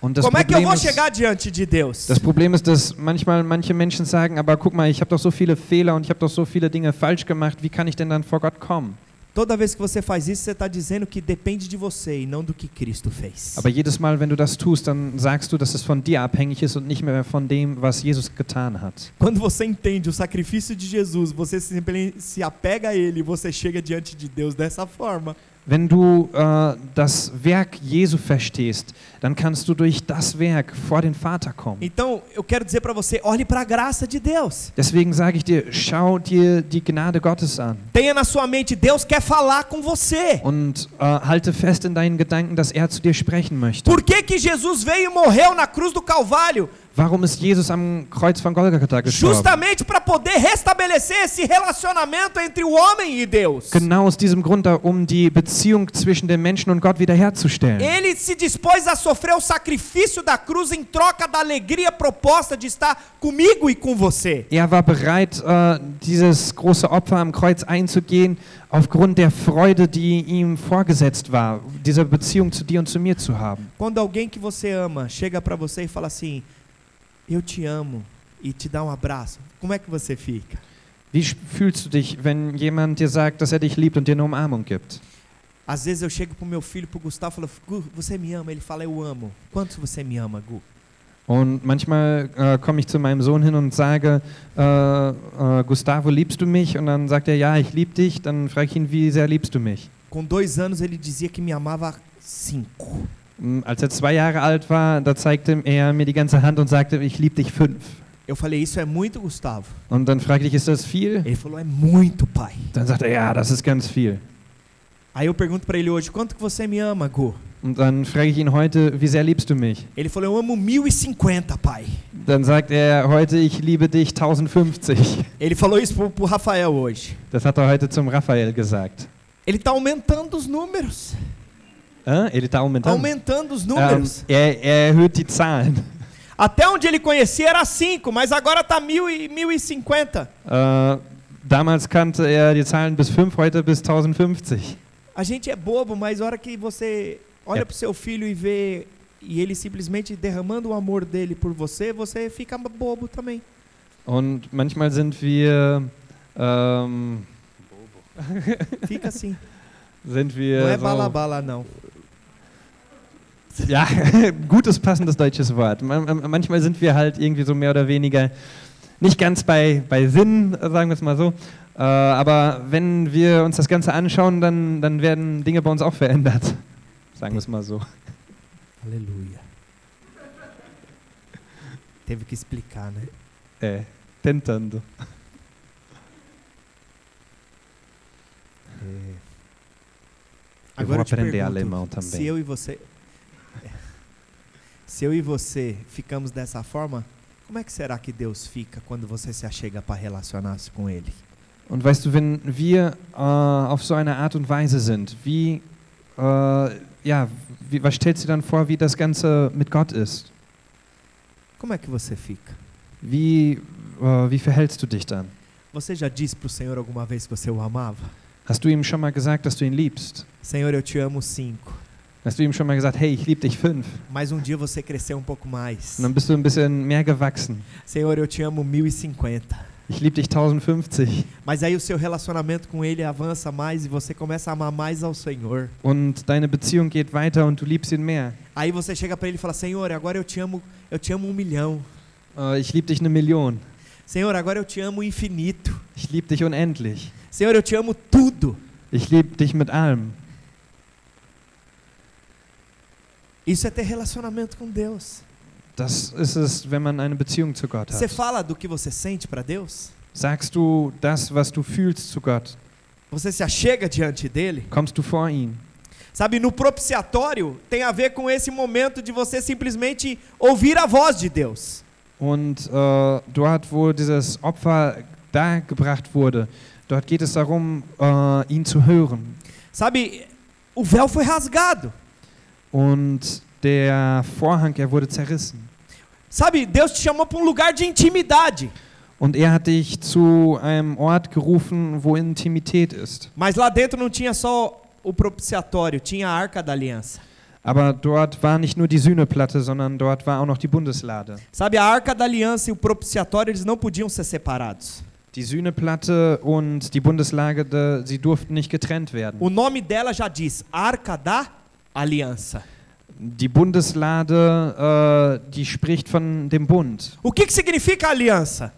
Como é que eu Problem, vou ist, chegar diante de Deus? das Problem ist, dass manchmal manche Menschen sagen, aber guck mal, ich habe doch so viele Fehler und ich habe doch so viele Dinge falsch gemacht, wie kann ich denn dann vor Gott kommen? Toda vez que você faz isso, você está dizendo que depende de você e não do que Cristo fez. Aber jedes Mal, wenn du das tust, dann sagst du, dass es von dir abhängig ist und nicht mehr von dem, was Jesus getan hat. Quando você entende o sacrifício de Jesus, você simplesmente se apega a Ele e você chega diante de Deus dessa forma. Wenn du äh, das Werk Jesu verstehst, dann kannst du durch das Werk vor den Vater kommen. Então, eu quero dizer para você, olhe para a graça de Deus. Deswegen sage ich dir, schau dir die Gnade Gottes an Tenha na sua mente, Deus quer falar com você. und äh, halte fest in deinen Gedanken, dass er zu dir sprechen möchte. Por que, que Jesus veio e morreu na cruz do Calvário? Warum ist Jesus am Kreuz von Golgatha gestorben? Justamente para poder restabelecer esse relacionamento entre o homem e Deus. Genau aus diesem Grund, um die Beziehung zwischen dem Menschen und Gott wiederherzustellen. Ele se dispôs a sofrer o sacrifício da cruz em troca da alegria proposta de estar comigo e com você. Er war bereit, äh, dieses große Opfer am Kreuz einzugehen, aufgrund der Freude, die ihm vorgesetzt war, diese Beziehung zu dir und zu mir zu haben. Quando alguém que você ama chega para você e fala assim: Eu te amo e te dá um abraço, como é que você fica? Wie fühlst du dich, wenn jemand dir sagt, dass er dich liebt und dir eine Umarmung gibt? Às vezes eu chego pro meu filho, pro Gustavo, falo: Gu, você me ama? Ele fala: Eu amo. Quanto você me ama, Gu? Und manchmal äh, komme ich zu meinem Sohn hin und sage, äh, äh, Gustavo, liebst du mich? Und dann sagt er, ja, ich liebe dich. Dann frage ich ihn, wie sehr liebst du mich? Com dois anos ele dizia que me amava cinco. Mm, Als er zwei Jahre alt war, da zeigte er mir die ganze Hand und sagte, ich liebe dich fünf. Eu falei: Isso é muito, Gustavo. Und dann fragte ich, ist das viel? Ele falou: É muito, pai. Dann sagt er, ja, das ist ganz viel. Aí eu pergunto para ele hoje: Quanto que você me ama, Gu? Und dann frage ich ihn heute, wie sehr liebst du mich? Ele falou: Eu amo 1050, pai. Dann sagt er heute, ich liebe dich 1050. Ele falou isso pro, pro Rafael hoje. Das hat er heute zum Raphael gesagt. Ele está aumentando os números. Äh? Ele tá aumentando? Aumentando os números. er, er erhöht die Zahlen. Até onde ele conhecia era 5, mas agora tá 1000 e 1050. Äh, damals kannte er die Zahlen bis 5, heute bis 1050. A gente é bobo, mas a hora que você olha É. pro seu filho e vê e ele simplesmente derramando o amor dele por você, você fica bobo também. Und manchmal sind wir, ähm, Fica assim. *laughs* sind wir Não é so, bala bala, não. *laughs* ja, gutes passendes deutsches Wort. Man- man- Manchmal sind wir halt irgendwie so mehr oder weniger nicht ganz bei, bei Sinn, sagen wir es mal so. Äh, aber wenn wir uns das Ganze anschauen, dann, dann werden Dinge bei uns auch verändert. Sagen wir es mal so. Aleluia. Teve que explicar, né? Äh, tentando. Eu vou Agora eu te aprender pergunto, alemão também. Se eu e você Se eu e você ficamos dessa forma, como é que será que Deus fica quando você se achega para relacionar-se com ele? Und weißt du, wenn wir äh, auf so eine Art und Weise sind, wie, äh, ja, wie, was stellst du dann vor, wie das Ganze mit Gott ist? Como é que você fica? Wie, äh, wie verhältst du dich dann? Você já disse para o Senhor alguma vez que você o amava? Hast du ihm schon mal gesagt, dass du ihn liebst? Senhor, eu te amo cinco. Hast du ihm schon mal gesagt, hey, ich liebe dich fünf? Mas um dia você cresceu um pouco mais. Und dann bist du ein bisschen mehr gewachsen. Senhor, eu te amo 1050. Ich liebe dich 1050. Mas aí o seu relacionamento com ele avança mais e você começa a amar mais ao Senhor. Und deine Beziehung geht weiter und du liebst ihn mehr. Aí você chega para ele e fala: "Senhor, agora eu te amo, eu te amo um milhão. Äh, ich liebe dich eine Million. Senhor, agora eu te amo infinito. Ich liebe dich unendlich. Senhor, eu te amo tudo." Ich liebe dich mit allem. Isso é ter relacionamento com Deus. Das ist es, wenn man eine Beziehung zu Gott Você hat. fala do que você sente para Deus? Sagst du das, was du fühlst zu Gott? Você se achega diante dele? Kommst du vor ihn? Sabe, no propiciatório tem a ver com esse momento de você simplesmente ouvir a voz de Deus. Und äh, dort, wo dieses Opfer dargebracht wurde, dort geht es darum, äh, ihn zu hören. Sabe, o véu foi rasgado. Und der Vorhang, er wurde zerrissen. Sabe, Deus te chamou para um lugar de intimidade. Und er hat dich zu einem Ort gerufen, wo Intimität ist. Mas lá dentro não tinha só o propiciatório, tinha a arca da aliança. Aber dort war nicht nur die Sühneplatte, sondern dort war auch noch die Bundeslade. Sabe, a arca da aliança e o propiciatório, eles não podiam ser separados. Die Sühneplatte und die Bundeslade, de- sie durften nicht getrennt werden. O nome dela já diz, Arca da Aliança. Die Bundeslade, äh, die spricht von dem Bund. O que, que significa aliança?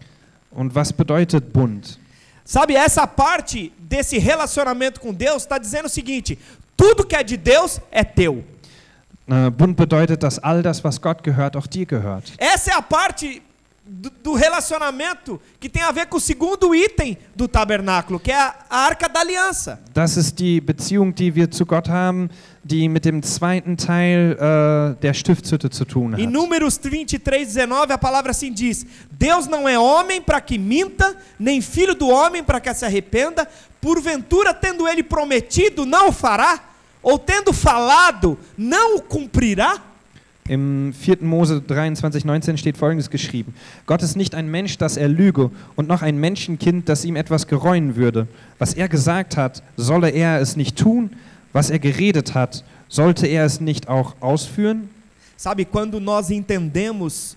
Und was bedeutet Bund? Sabe, essa parte desse relacionamento com Deus está dizendo o seguinte: tudo que é de Deus é teu. Äh, Bund bedeutet, dass all das, was Gott gehört, auch dir gehört. Essa é a parte do, do relacionamento que tem a ver com o segundo item do tabernáculo, que é a, a arca da aliança. Das ist die Beziehung, die wir zu Gott haben, die mit dem zweiten Teil äh, der Stiftshütte zu tun Em hat. Números 23, 19, a palavra assim diz: Deus não é homem para que minta, nem filho do homem para que se arrependa, porventura, tendo ele prometido, não o fará, ou tendo falado, não o cumprirá? Im 4. Mose 23, 19 steht folgendes geschrieben: Gott ist nicht ein Mensch, dass er lüge, und noch ein Menschenkind, das ihm etwas gereuen würde. Was er gesagt hat, solle er es nicht tun? Was er geredet hat, sollte er es nicht auch ausführen? Sabe, quando nós entendemos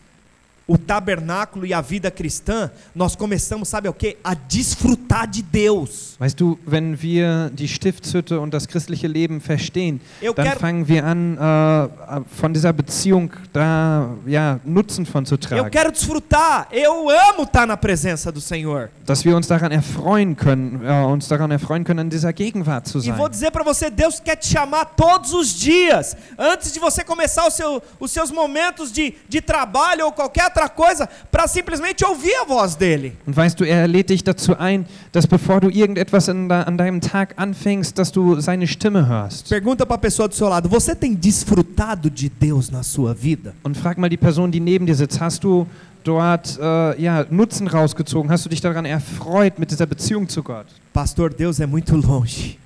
o tabernáculo e a vida cristã, nós começamos, sabe o que? A desfrutar de Deus. Weißt du, wenn wir die Stiftshütte und das christliche Leben verstehen, Eu dann quero, fangen wir an, äh, von dieser Beziehung da ja, Nutzen von zu eu tragen. quero desfrutar, eu amo estar na presença do Senhor. Dass wir uns daran erfreuen können, äh, uns daran erfreuen können, in dieser Gegenwart zu E sein. vou dizer para você, Deus quer te chamar todos os dias, antes de você começar seu, os seus momentos de, de trabalho ou qualquer outra coisa, para simplesmente ouvir a voz dele. Und weißt du, er lädt dich dazu ein, dass bevor du irgendetwas da, an deinem Tag anfängst, dass du seine Stimme hörst. Pergunta para a pessoa do seu lado: você tem desfrutado de Deus na sua vida? Und frag mal die Person, die neben dir sitzt, hast du dort äh, ja, Nutzen rausgezogen? Hast du dich daran erfreut mit dieser Beziehung zu Gott? Pastor, Deus é muito longe.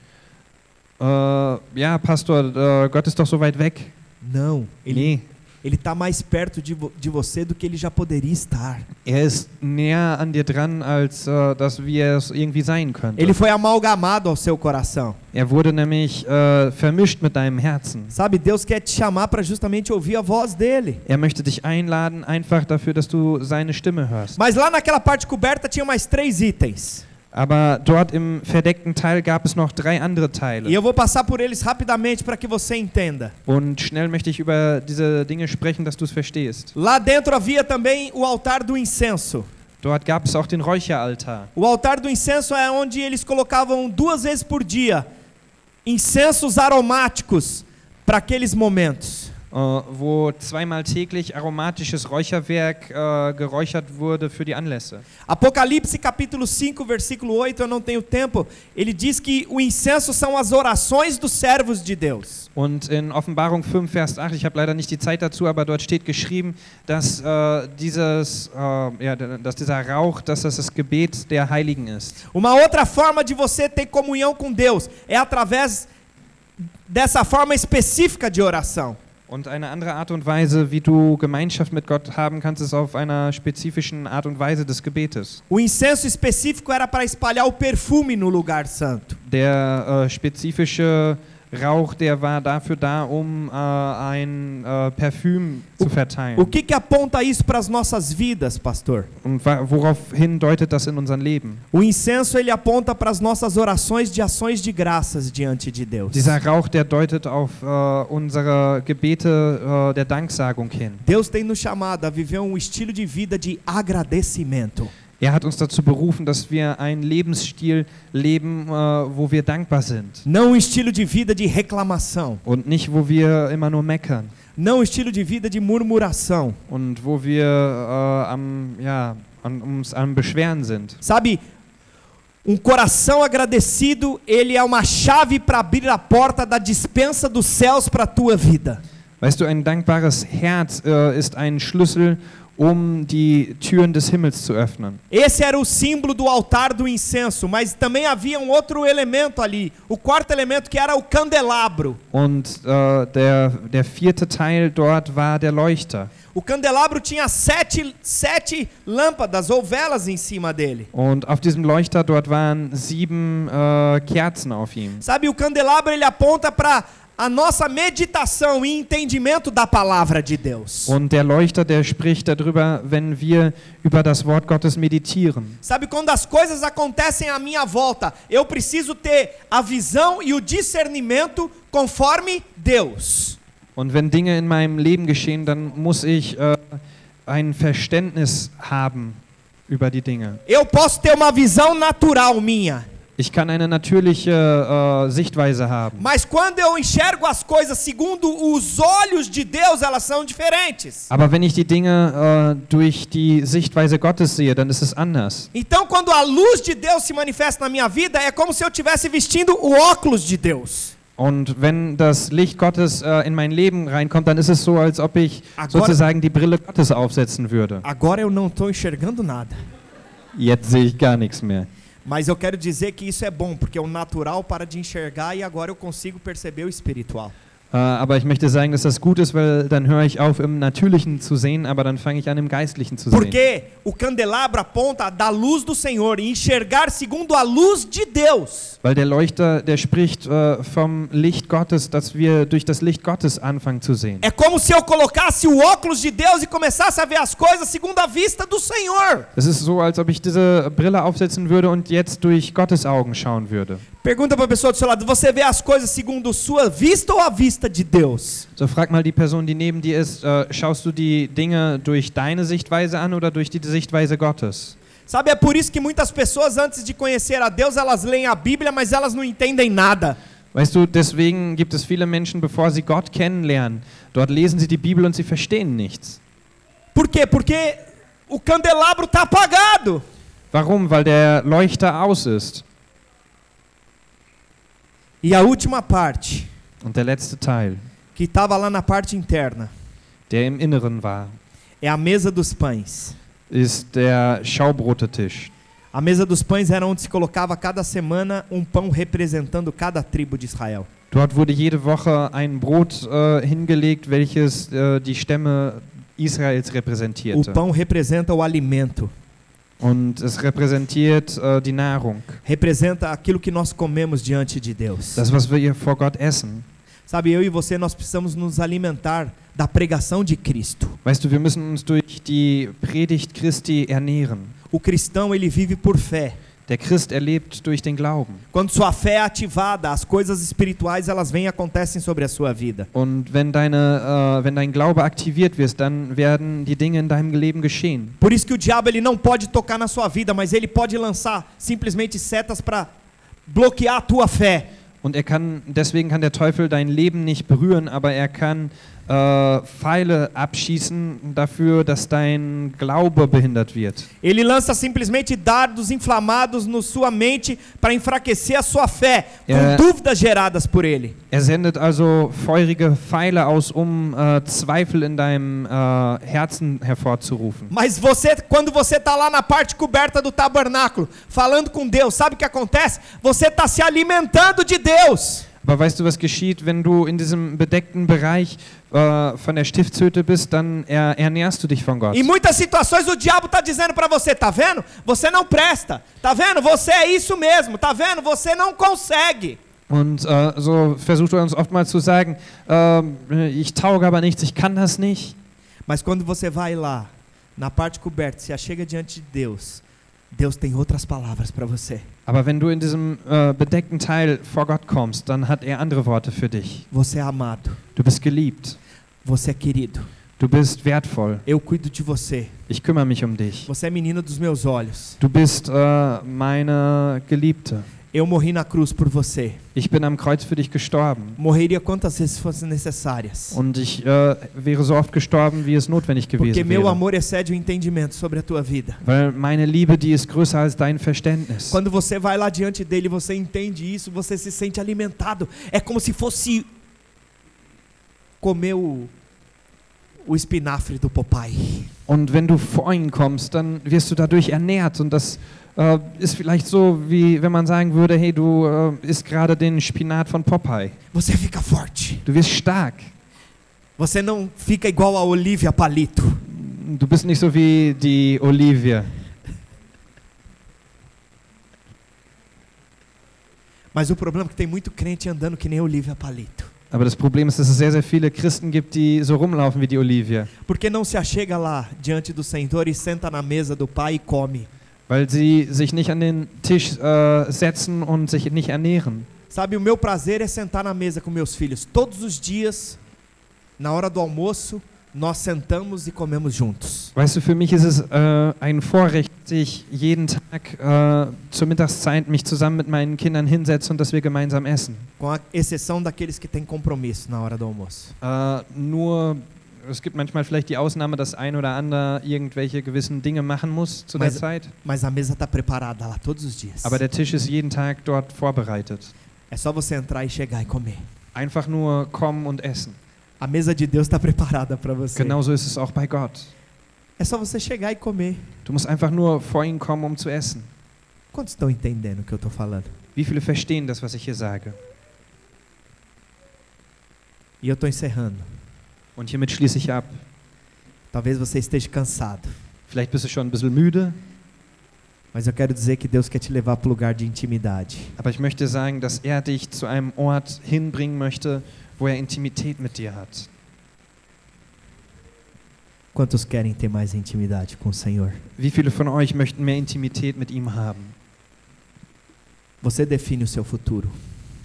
Äh, ja, Pastor, äh, Gott ist doch so weit weg. Não, ele, Nee, Ele está mais perto de, vo- de você do que ele já poderia estar. Er ist näher an dir dran, als äh, dass wir es irgendwie sein könnten. Ele foi amalgamado ao seu coração. Er wurde nämlich äh, vermischt mit deinem Herzen. Sabe, Deus quer te chamar para justamente ouvir a voz dele. Er möchte dich einladen, einfach dafür, dass du seine Stimme hörst. Mas lá naquela parte coberta tinha mais três itens. Aber dort im verdeckten Teil gab es noch drei andere E Teile. eu vou passar por eles rapidamente para que você entenda. Und schnell möchte ich über diese Dinge sprechen, dass du es verstehst. Lá dentro havia também o altar do incenso. Dort gab es auch den Räucheraltar. O altar do incenso é onde eles colocavam duas vezes por dia incensos aromáticos para aqueles momentos. Äh, wo zweimal täglich aromatisches Räucherwerk äh, geräuchert wurde für die Anlässe. Apocalipse capítulo 5, versículo 8, eu não tenho tempo. Ele diz que o incenso são as orações dos servos de Deus. Und in Offenbarung 5, Vers 8, ich habe leider nicht die Zeit dazu, aber dort steht geschrieben, dass, äh, dieses, äh, ja, dass dieser Rauch, dass das das Gebet der Heiligen ist. Uma outra forma de você ter comunhão com Deus é através dessa forma específica de oração. Und eine andere Art und Weise, wie du Gemeinschaft mit Gott haben kannst, ist auf einer spezifischen Art und Weise des Gebetes. O incenso específico era para espalhar o perfume no lugar santo. Der äh, spezifische Rauch, der war dafür da, um äh, ein äh, Parfüm zu verteilen. O que, que aponta isso para as nossas vidas, pastor? Und woraufhin deutet das in unserem Leben? O incenso ele aponta para as nossas orações de ações de graças diante de Deus. Dieser Rauch, der deutet auf äh, unsere Gebete äh, der Danksagung hin. Deus tem nos chamado a viver um estilo de vida de agradecimento. Er hat uns dazu berufen, dass wir einen Lebensstil leben, äh, wo wir dankbar sind. Não um estilo de vida de reclamação. Und nicht, wo wir immer nur meckern. Não um estilo de vida de murmuração. Und wo wir äh, am, ja, an, ums, am Beschweren sind. Sabe, um coração agradecido, ele é uma chave para abrir a porta da dispensa dos céus para a tua vida. Weißt du, ein dankbares Herz äh, ist ein Schlüssel, um die Türen des Himmels zu öffnen. Esse era o símbolo do altar do incenso, mas também havia um outro elemento ali, o quarto elemento que era o candelabro. Und äh, der, der vierte Teil dort war der Leuchter. O candelabro tinha sete, sete lâmpadas ou velas em cima dele. Und auf diesem Leuchter dort waren sieben äh, Kerzen auf ihm. Sabe, o candelabro ele aponta para a nossa meditação e entendimento da palavra de Deus. Und der Leuchter, der spricht darüber, wenn wir über das Wort Gottes meditieren. Sabe, quando as coisas acontecem à minha volta, eu preciso ter a visão e o discernimento conforme Deus. Und wenn Dinge in meinem Leben geschehen, dann muss ich äh, ein Verständnis haben über die Dinge. Eu posso ter uma visão natural minha, Ich kann eine natürliche äh, Sichtweise haben. mas quando eu enxergo as coisas segundo os olhos de Deus, elas são diferentes. Aber wenn ich die Dinge äh, durch die Sichtweise Gottes sehe, dann ist es anders. Então, quando a luz de Deus se manifesta na minha vida, é como se eu estivesse vestindo o óculos de Deus. Und wenn das Licht Gottes äh, in mein Leben reinkommt, dann ist es so, als ob ich Agora- sozusagen die Brille Gottes aufsetzen würde. Agora eu não estou enxergando nada. Jetzt sehe ich gar nichts mehr. Mas eu quero dizer que isso é bom, porque o natural para de enxergar e agora eu consigo perceber o espiritual. Äh, aber ich möchte sagen, dass das gut ist, weil dann höre ich auf, im Natürlichen zu sehen, aber dann fange ich an, im Geistlichen zu sehen. Porque o candelabro aponta da luz do Senhor e enxergar segundo a luz de Deus. Weil der Leuchter, der spricht äh, vom Licht Gottes, dass wir durch das Licht Gottes anfangen zu sehen. É como se eu colocasse o óculos de Deus e começasse a ver as coisas segundo a vista do Senhor. Es ist so, als ob ich diese Brille aufsetzen würde und jetzt durch Gottes Augen schauen würde. Pergunta para a pessoa do seu lado: você vê as coisas segundo sua vista ou a vista de Deus? So frag mal die Person, die neben dir ist, äh, schaust du die Dinge durch deine Sichtweise an oder durch die Sichtweise Gottes? Sabe, é por isso que muitas pessoas, antes de conhecer a Deus, elas leem a Bíblia, mas elas não entendem nada. Weißt du, deswegen gibt es viele Menschen, bevor sie Gott kennenlernen, dort lesen sie die Bibel und sie verstehen nichts. Por quê? Porque o candelabro está apagado. Warum? Weil der Leuchter aus ist. E a última parte, Und der letzte Teil, que estava lá na parte interna, der im Inneren war, é a mesa dos pães. ist der Schaubrotetisch. A mesa dos pães era onde se colocava cada semana um pão representando cada tribo de Israel. Dort wurde jede Woche ein Brot äh, hingelegt, welches äh, die Stämme Israels O repräsentierte. pão representa o alimento, Und es repräsentiert äh, die Nahrung. representa aquilo que nós comemos diante de Deus. Das, was wir vor Gott essen. Sabe, eu e você, nós precisamos nos alimentar da pregação de Cristo. Weißt du, wir müssen uns durch die Predigt Christi ernähren. O cristão, ele vive por fé. Der Christ erlebt durch den Glauben. Quando sua fé é ativada, as coisas espirituais elas vêm e acontecem sobre a sua vida. Und wenn, deine, äh, wenn dein Glaube aktiviert wird, dann werden die Dinge in deinem Leben geschehen. Por isso que o diabo ele não pode tocar na sua vida, mas ele pode lançar simplesmente setas para bloquear a tua fé. Und er kann, deswegen kann der Teufel dein Leben nicht berühren, aber er kann äh, Pfeile abschießen dafür, dass dein Glaube behindert wird. Ele lança simplesmente dardos inflamados na sua mente para enfraquecer a sua fé, com É. dúvidas geradas por ele. Er sendet also feurige Pfeile aus, um äh, Zweifel in deinem äh, Herzen hervorzurufen. Mas você, quando você está lá na parte coberta do tabernáculo, falando com Deus, sabe o que acontece? Você está se alimentando de Deus. Aber weißt du, was geschieht, wenn du in diesem bedeckten Bereich äh, von der Stiftshütte bist, dann er, ernährst du dich von Gott. Em muitas situações o diabo está dizendo para você, tá vendo? Você não presta. Tá vendo? Você é isso mesmo. Tá vendo? Você não consegue. Und äh, so versucht er uns oftmals zu sagen, ähm, ich tauge aber nichts, ich kann das nicht. Mas quando você vai lá, na parte coberta, se achega diante de Deus, Deus tem outras palavras para você. Aber wenn du in diesem äh, bedeckten Teil vor Gott kommst, dann hat er andere Worte für dich. Você é amado. Du bist geliebt, Você é querido. du bist wertvoll, Eu cuido de você. ich kümmere mich um dich. Você é menina dos meus olhos. Du bist äh, meine Geliebte. Eu morri na cruz por você. Ich bin am Kreuz für dich gestorben. Morreria quantas vezes fossem necessárias. Und ich äh, wäre so oft gestorben, wie es notwendig Porque gewesen meu wäre. amor excede o entendimento sobre a tua vida. Weil meine Liebe, die ist größer als dein Verständnis. Quando você vai lá diante dele, você entende isso, você se sente alimentado. É como se fosse comer o, o espinafre do Popeye. Und wenn du vor ihn kommst, dann wirst du dadurch ernährt. Und das äh, ist vielleicht so, wie wenn man sagen würde, hey, du äh, isst gerade den Spinat von Popeye. Você fica forte. Du wirst stark. Você não fica igual a Olivia Palito. Du bist nicht so wie die Olivia. Mas o problema é que tem muito crente andando que nem Olivia Palito. Aber das Problem ist, dass es sehr, sehr viele Christen gibt, die so rumlaufen wie die Olivia. Porque não se achega lá diante do Senhor e senta na mesa do Pai e come. Weil sie sich nicht an den Tisch äh, setzen und sich nicht ernähren. Sabe, o meu prazer é sentar na mesa com meus filhos. Todos os dias, na hora do almoço, nós sentamos e comemos juntos. Weißt du, für mich ist es äh, ein Vorrecht, dass ich jeden Tag äh, zur Mittagszeit mich zusammen mit meinen Kindern hinsetze und dass wir gemeinsam essen. Com a exceção daqueles que têm compromisso na hora do almoço. Äh, nur, es gibt manchmal vielleicht die Ausnahme, dass ein oder andere irgendwelche gewissen Dinge machen muss zu der Mas- Zeit. Mas a mesa está preparada lá todos os dias. Aber der Tisch ist jeden Tag dort vorbereitet. É só você entrar e chegar e comer. Einfach nur kommen und essen. A mesa de Deus está *laughs* preparada para você. Genauso ist es auch bei Gott. É só você chegar e comer. Du musst einfach nur vor ihn kommen, um zu essen. Quantos estão entendendo o que eu estou falando? Wie viele verstehen das, was ich hier sage? E eu estou encerrando. Und hiermit schließe ich ab. Talvez você esteja cansado. Vielleicht bist du schon ein bisschen müde, Mas eu quero dizer que Deus quer te levar para o lugar de intimidade. aber ich möchte sagen, dass er dich zu einem Ort hinbringen möchte, wo er Intimität mit dir hat. Quantos querem ter mais intimidade com o Senhor? Wie viele von euch möchten mehr Intimität mit ihm haben? Você define o seu futuro.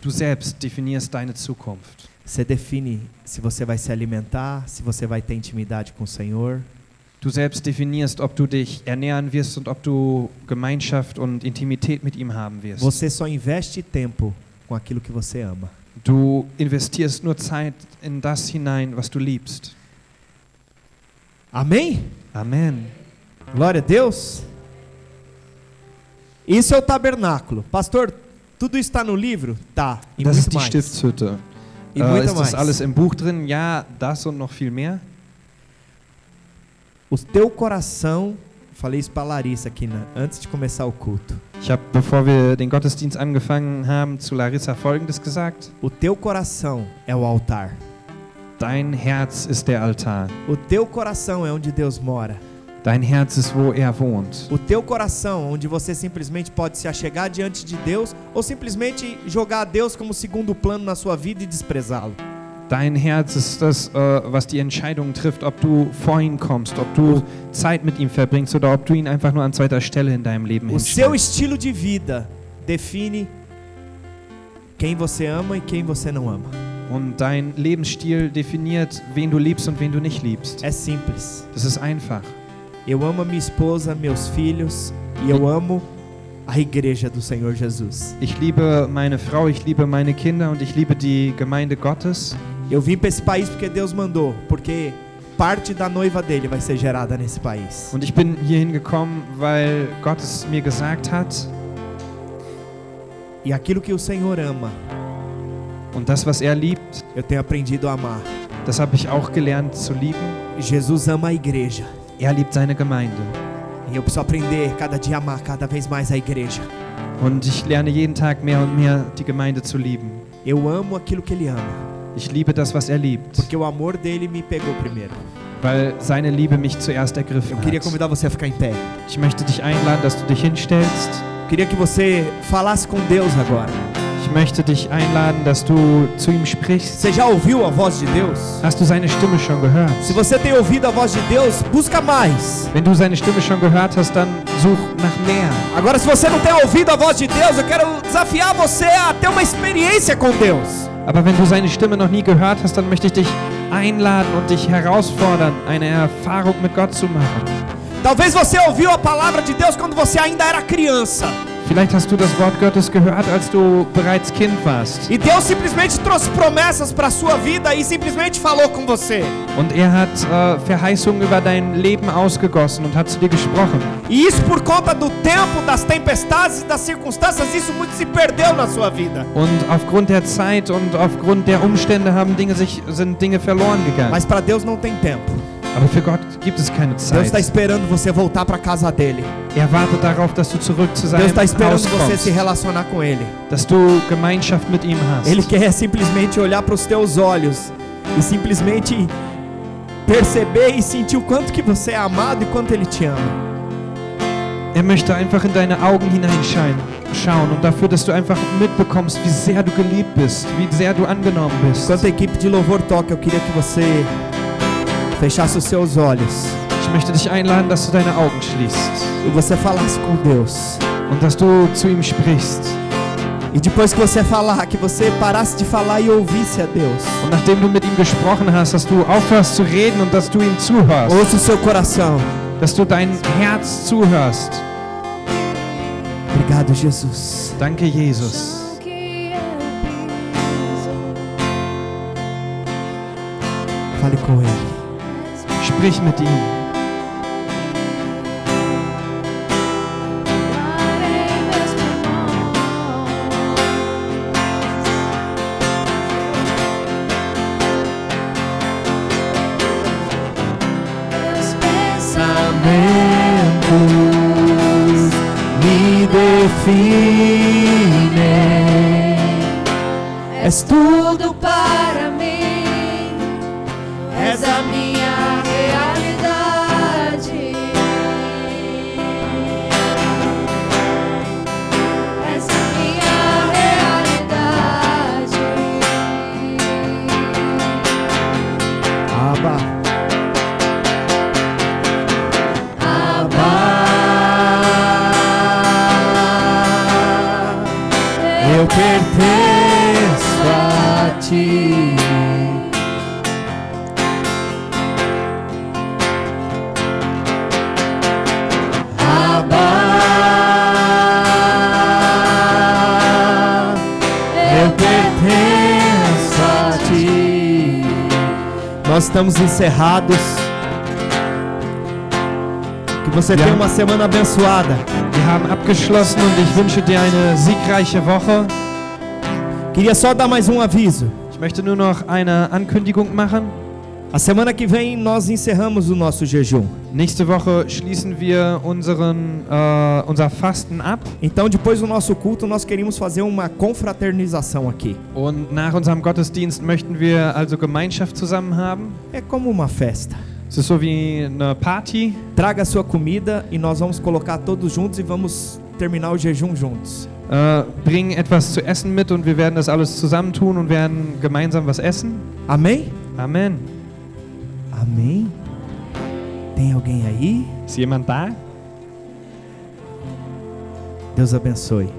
Du selbst definierst deine Zukunft. Você define se você vai se alimentar, se você vai ter intimidade com o Senhor. Du selbst definierst, ob du dich ernähren wirst und ob du Gemeinschaft und Intimität mit ihm haben wirst. Você só investe tempo com aquilo que você ama. Du investierst nur Zeit in das hinein, was du liebst. Amém? Amen. Glória a Deus. Isso é o tabernáculo. Pastor, tudo está no livro? Tá. E das muito mais. E Äh, muito ist das mais. alles im Buch drin? Ja, das und noch viel mehr. O teu coração falei isso pra Larissa aqui na, antes de começar o culto. Ich habe, bevor wir den Gottesdienst angefangen haben, zu Larissa Folgendes gesagt. O teu coração é o altar. Dein Herz ist der Altar. O teu coração é onde Deus mora. Dein Herz ist, wo er wohnt. O teu coração, onde você simplesmente pode se achegar diante de Deus ou simplesmente jogar a Deus como segundo plano na sua vida e desprezá-lo. Dein Herz ist das, äh, was die Entscheidung trifft, ob du vor ihn kommst, ob du Zeit mit ihm verbringst oder ob du ihn einfach nur an zweiter Stelle in deinem Leben O seu hinstellst. estilo de vida define quem você ama e quem você não ama. Und dein Lebensstil definiert, wen du liebst und wen du nicht liebst. É simples. Das ist einfach. Eu amo a minha esposa, meus filhos e eu amo a igreja do Senhor Jesus. Ich liebe meine Frau, ich liebe meine Kinder und ich liebe die Gemeinde Gottes. Eu vim para esse país porque Deus mandou, porque parte da noiva dele vai ser gerada nesse país. Und ich bin hierhin gekommen, weil Gott es mir gesagt hat. E aquilo que o Senhor ama, Und das, was er liebt, eu tenho aprendido a amar. das habe ich auch gelernt zu lieben. Jesus ama a igreja. Er liebt seine Gemeinde. E eu preciso aprender cada dia a amar cada vez mais a igreja. Und ich lerne jeden Tag mehr und mehr die Gemeinde zu lieben. Eu amo aquilo que ele ama, Ich liebe das, was er liebt, porque o amor dele me pegou primeiro. weil seine Liebe mich zuerst ergriffen Eu queria hat. convidar você a ficar em pé. Ich möchte dich einladen, dass du dich hinstellst. Eu queria que você falasse com Deus agora. Ich möchte dich einladen, dass du zu ihm sprichst. Você já ouviu a voz de Deus? Hast du seine Stimme schon gehört? Se você tem ouvido a voz de Deus, busca mais. Wenn du seine Stimme schon gehört hast, dann such nach mehr. Agora, se você não tem ouvido a voz de Deus, eu quero desafiar você a ter uma experiência com Deus. Aber wenn du seine Stimme noch nie gehört hast, dann möchte ich dich einladen und dich herausfordern, eine Erfahrung mit Gott zu machen. Talvez você ouviu a palavra de Deus quando você ainda era criança. Vielleicht hast du das Wort Gottes gehört, als du bereits Kind warst. E Deus simplesmente trouxe promessas para sua vida e simplesmente falou com você. Und er hat äh, Verheißungen über dein Leben ausgegossen und hat zu dir gesprochen. E isso por conta do tempo, das tempestades e das circunstâncias, isso muito se perdeu na sua vida. Und aufgrund der Zeit und aufgrund der Umstände haben Dinge sich, sind Dinge verloren gegangen. Mas para Deus não tem tempo. Aber für Gott gibt es keine Deus está Zeit. esperando você voltar para casa dele. Er wartet darauf, dass du zurück zu Deus seinem está esperando Haus você se relacionar com ele. Dass du Gemeinschaft mit ihm hast. Ele quer simplesmente olhar para os teus olhos e simplesmente perceber e sentir o quanto que você é amado e quanto ele te ama. Er möchte einfach in deine Augen hineinschauen schauen und dafür, dass du einfach mitbekommst, wie sehr du geliebt bist, wie sehr du angenommen bist. Enquanto a equipe de louvor toca, eu queria que você fechasse os seus olhos Ich möchte dich einladen, dass du deine Augen schließt e você falasse com Deus. und dass du zu ihm sprichst. E depois que você falar, que você parasse de falar e ouvisse a Deus. Und nachdem du mit ihm gesprochen hast, dass du aufhörst zu reden und dass du ihm zuhörst, Ouça o seu coração. dass du dein Herz zuhörst. Obrigado, Jesus. Danke, Jesus. Fale com Ele. Sprich mit ihm. Eu pertenço a ti. Abba. Eu pertenço a ti. Nós estamos encerrados. Que você tenha uma semana abençoada. Wir haben abgeschlossen und ich wünsche dir eine siegreiche Woche. Queria só dar mais um aviso. Ich möchte nur noch eine Ankündigung machen. A semana que vem nós encerramos o nosso jejum. Nächste Woche schließen wir unseren, äh, unser Fasten ab Então, depois do nosso culto, nós queríamos fazer uma confraternização aqui. und nach unserem Gottesdienst möchten wir also Gemeinschaft zusammen haben. É como uma festa. Ist so wie eine Party. Traga a sua comida e nós vamos colocar todos juntos e vamos terminar o jejum juntos. Äh, bring etwas zu essen mit und wir werden das alles zusammentun und werden gemeinsam was essen. Amém? Amen. Amém. Tem alguém aí? Ist jemand da? Deus abençoe.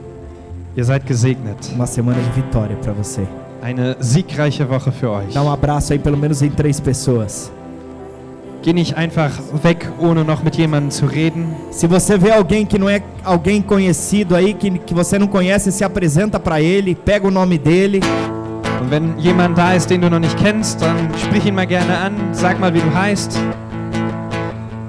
Ihr seid gesegnet. Uma semana de vitória para você. Eine siegreiche Woche für euch. Dá um abraço aí pelo menos em três pessoas. Geh nicht einfach weg, ohne noch mit jemandem zu reden. Se você vê alguém que não é alguém conhecido aí, que, que você não conhece, se apresenta para ele, pega o nome dele. Und wenn jemand da ist, den du noch nicht kennst, dann sprich ihn mal gerne an, sag mal, wie du heißt.